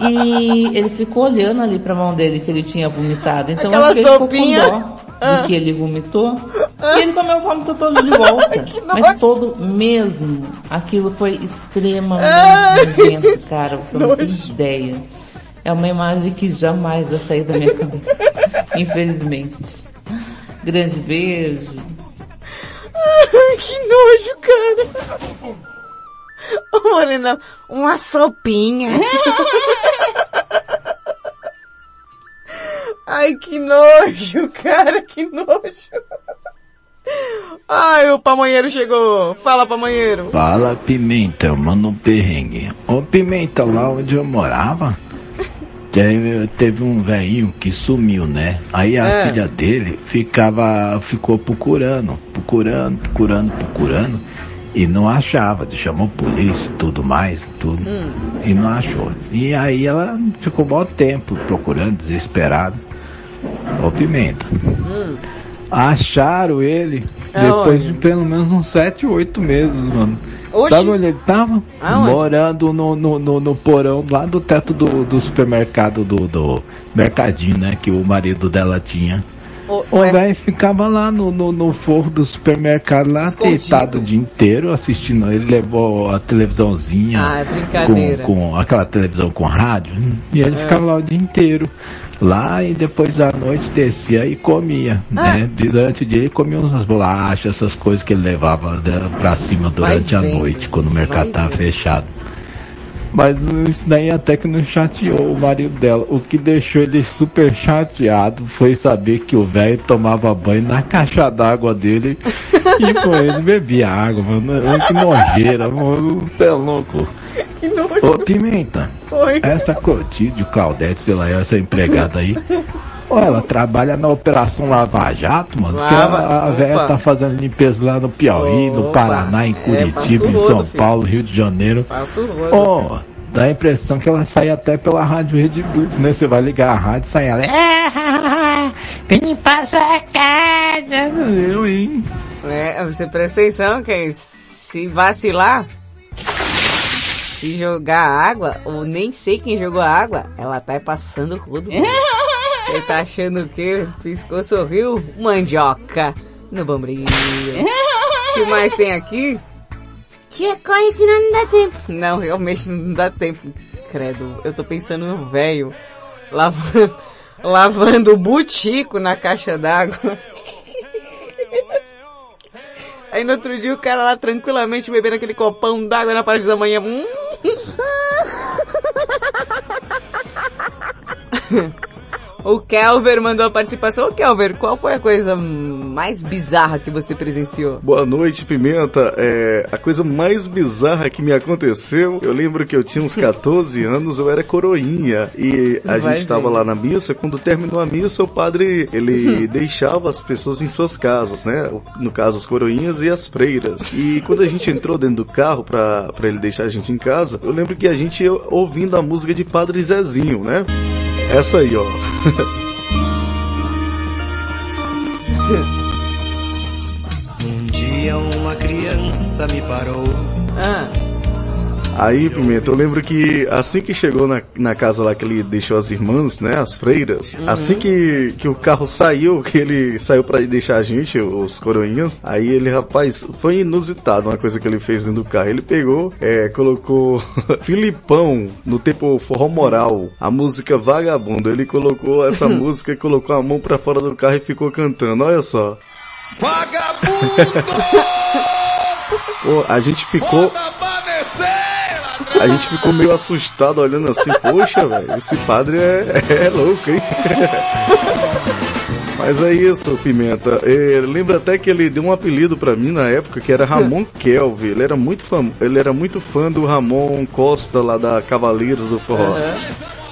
E ele ficou olhando ali pra mão dele que ele tinha vomitado. Então Aquela acho que ele sopinha. ficou com dó Ah. que ele vomitou. E ele comeu o vômito todo de volta. Mas todo mesmo. Aquilo foi extremamente nojento, cara. Você não tem Nojo. ideia. É uma imagem que jamais vai sair da minha cabeça. Infelizmente. Grande beijo. Ai, que nojo, cara. Ô, Morena, uma sopinha. Ai, que nojo, cara, que nojo. Ai, o pamonheiro chegou. Fala, pamonheiro. Fala Pimenta, mano perrengue. Ô Pimenta, lá onde eu morava, teve, teve um velhinho que sumiu, né? Aí a É. filha dele ficava, ficou procurando, procurando, procurando, procurando. E não achava, chamou a polícia tudo mais, tudo. Hum. E não achou. E aí ela ficou bom tempo procurando, desesperada. Ô Pimenta. Hum. Acharam ele? Depois de pelo menos uns 7, 8 meses, mano. Oxi. Sabe onde ele tava? Aonde? Morando no, no, no, no porão lá do teto do, do supermercado do, do mercadinho, né? Que o marido dela tinha. Ô, O é, velho ficava lá no, no, no forro do supermercado, lá Escondido. deitado o dia inteiro assistindo. Ele levou a televisãozinha Ah, é com, com aquela televisão com rádio. E ele É. ficava lá o dia inteiro. Lá e depois da noite descia e comia, Ah. né? Durante o dia ele comia umas bolachas, essas coisas que ele levava pra cima durante a vendo, noite, quando o mercado vai tava fechado. Mas isso daí até que não chateou o marido dela. O que deixou ele super chateado foi saber que o velho tomava banho na caixa d'água dele e com ele bebia água, mano. Que nojeira, mano. Você é louco. que nojo. Ô Pimenta, Oi. essa Clotilde, Claudete, sei lá, essa empregada aí. Ó, ela trabalha na Operação Lava Jato, mano. que Lava- a, a velha tá fazendo limpeza lá no Piauí, no Opa. Paraná, em É, Curitiba, o em São filho. Paulo, Rio de Janeiro. Passa o rodo. Ó, dá a impressão que ela sai até pela rádio Rede Blitz, né? Você vai ligar a rádio e sai ela. É, vem limpar sua casa. Eu, hein? É, você presta atenção que se vacilar, se jogar água, ou nem sei quem jogou água, ela tá passando rodo. Ele tá achando o quê? Piscou, sorriu, mandioca no bombril. O que mais tem aqui? Tia, corre, senão não dá tempo. Não, realmente não dá tempo. Credo, eu tô pensando no velho lavando, lavando o butico na caixa d'água. Aí no outro dia o cara lá tranquilamente bebendo aquele copão d'água na parte da manhã. Hum. O Kelver mandou a participação. Ô Kelver, qual foi a coisa mais bizarra que você presenciou? Boa noite, Pimenta. É, a coisa mais bizarra que me aconteceu, eu lembro que eu tinha uns 14 anos, eu era coroinha. E a Vai gente estava lá na missa, quando terminou a missa, o padre, ele deixava as pessoas em suas casas, né? No caso, as coroinhas e as freiras. E quando a gente entrou dentro do carro pra, pra ele deixar a gente em casa, eu lembro que a gente ouvindo a música de Padre Zezinho, né? Essa aí, ó. Um dia uma criança me parou. Ah. Aí, Pimenta, eu lembro que assim que chegou na, na casa lá que ele deixou as irmãs, né, as freiras, Uhum. assim que, que o carro saiu, que ele saiu pra deixar a gente, os coroinhas, aí ele, rapaz, foi inusitado uma coisa que ele fez dentro do carro. Ele pegou, é, colocou Filipão no tempo forró moral, a música Vagabundo. Ele colocou essa música e colocou a mão pra fora do carro e ficou cantando, olha só. Pô, a gente ficou. A gente ficou meio assustado olhando assim, poxa, velho, esse padre é, é louco, hein? Mas é isso, Pimenta. É, lembra até que ele deu um apelido pra mim na época que era Ramon Kelvin. Ele era muito fã, ele era muito fã do Ramon Costa lá da Cavaleiros do Forró.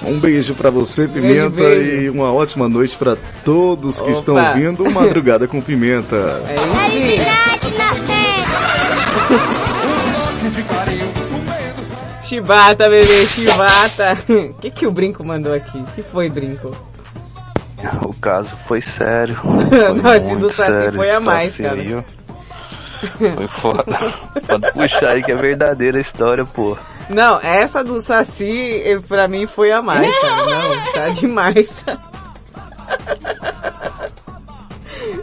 Um beijo pra você, Pimenta, beijo. e uma ótima noite pra todos que Opa. estão ouvindo Madrugada com Pimenta. Chibata, bebê, chibata. O que, que o Brinco mandou aqui? O que foi, Brinco? O caso foi sério. Não, esse do muito Saci sério, foi a mais, Saci cara. ó. Foi foda. Pode puxar aí que é verdadeira a história, pô. Não, essa do Saci, eh, pra mim, foi a mais, cara. Não, tá demais.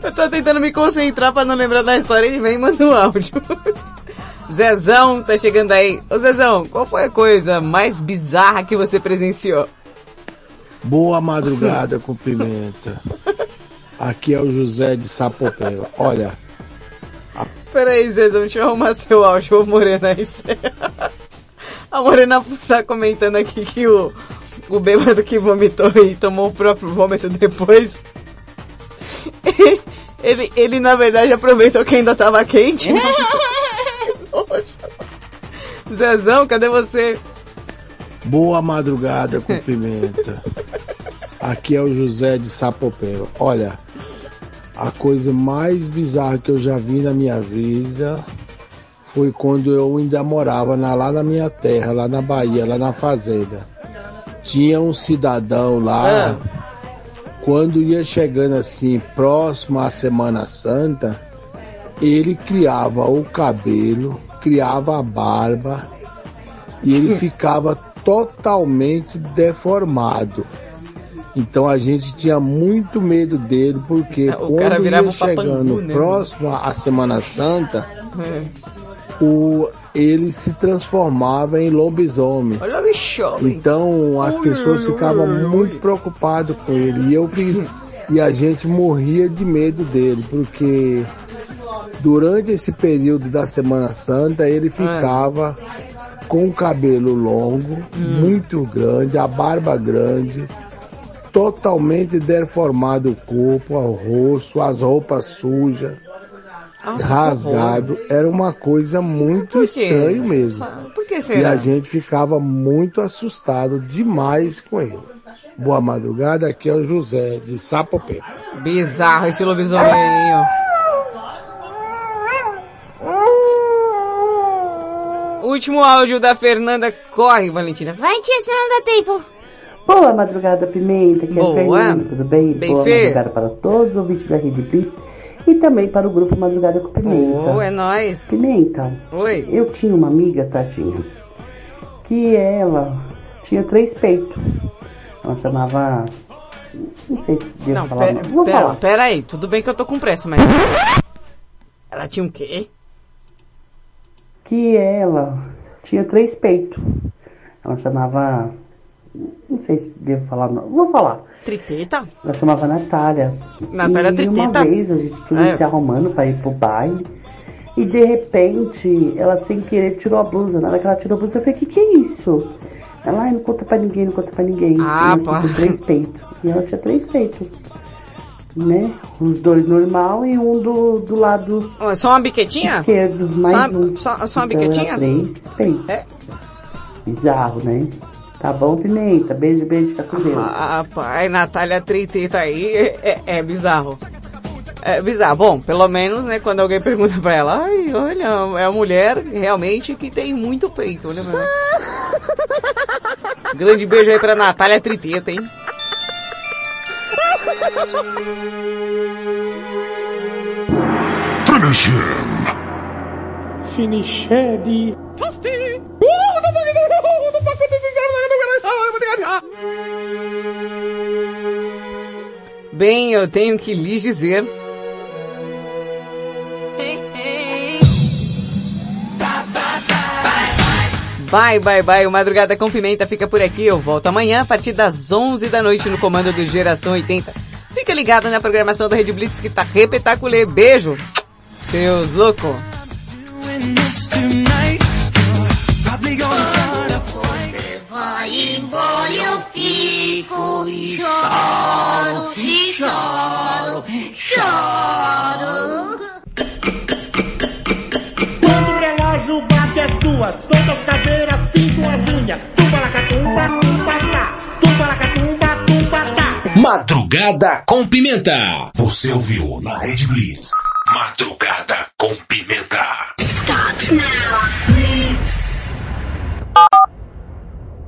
Eu tô tentando me concentrar pra não lembrar da história, ele vem e manda um áudio. Zezão tá chegando aí. Ô Zezão, qual foi a coisa mais bizarra que você presenciou? Boa madrugada com pimenta. Aqui é o José de Sapopemba. Olha, Peraí, Zezão, deixa eu arrumar seu áudio, ô Morena. Isso é- A Morena tá comentando aqui que o, o bêbado que vomitou e tomou o próprio vômito depois. Ele, ele na verdade aproveitou que ainda tava quente. Zezão, cadê você? boa madrugada com pimenta. Aqui é o José de Sapopemba. Olha, a coisa mais bizarra que eu já vi na minha vida foi quando eu ainda morava na- lá na minha terra, lá na Bahia, lá na fazenda. Tinha um cidadão lá, quando ia chegando assim, próximo à Semana Santa, ele criava o cabelo, criava a barba e ele ficava totalmente deformado. Então a gente tinha muito medo dele, porque O cara quando ia chegando né? próximo à Semana Santa, o, ele se transformava em lobisomem. O. Então as pessoas ficavam muito preocupadas com ele. E eu e a gente morria de medo dele, porque durante esse período da Semana Santa ele ficava com o cabelo longo, muito grande, a barba grande, totalmente deformado o corpo, o rosto, as roupas sujas, Nossa, rasgado. Era uma coisa muito estranha mesmo. Por que E será? a gente ficava muito assustado demais com ele. Boa madrugada, aqui é o José de Sapopé. Bizarro esse lobisomem aí, ó. Último áudio da Fernanda. Corre, Valentina. Vai, tia, senão não dá tempo. Boa madrugada, Pimenta, que Boa. é Fernanda, tudo bem? Bem, Boa Fê. madrugada para todos os ouvintes da Rede Blitz e também para o grupo Madrugada com Pimenta. Oh, é nóis. Pimenta, Oi. eu tinha uma amiga, Tatinha, que ela tinha três peitos. Ela chamava... Não sei se devo Não, falar. pera, não. Pera, falar. pera aí. Tudo bem que eu tô com pressa, mas... Ela tinha um quê? Que ela tinha três peitos. Ela chamava. Não sei se devo falar, não. Vou falar. Triteta? Ela chamava Natália. Natália e Triteta? uma vez a gente tudo É. se arrumando pra ir pro baile. E de repente, ela sem querer tirou a blusa. Na hora que ela tirou a blusa, eu falei, que que é isso? Ela, ai, não conta pra ninguém, não conta pra ninguém. Ah, pá. três peitos. E ela tinha três peitos. Né? Os dois normal e um do, do lado Só uma biquetinha? esquerdo, mais Só, um. só, só uma Então, era biquetinha? Três peitos. É. Bizarro, né? Tá bom, Pimenta. Beijo, beijo, fica com Deus. Ah, pai, Natália Triteta aí é, é- é bizarro. É bizarro. Bom, pelo menos, né, quando alguém pergunta pra ela, ai, olha, é a mulher realmente que tem muito peito, né? Grande beijo aí pra Natália Triteta, hein? Finish him. Finiched. Bem, eu tenho que lhes dizer. Bye, bye, bye. O Madrugada com Pimenta fica por aqui. Eu volto amanhã a partir das 11 da noite no comando do Geração 80. Fica ligado na programação da Rede Blitz que tá repetaculê. Beijo, seus loucos. Choro, choro. Choro. Duas, todas as caveiras pintam as unhas. Tumba lacatumba, tumba tá. Tumba lacatumba, tumba tá. Madrugada com Pimenta. Você ouviu na Rede Blitz. Madrugada com Pimenta. Starts now. Blitz.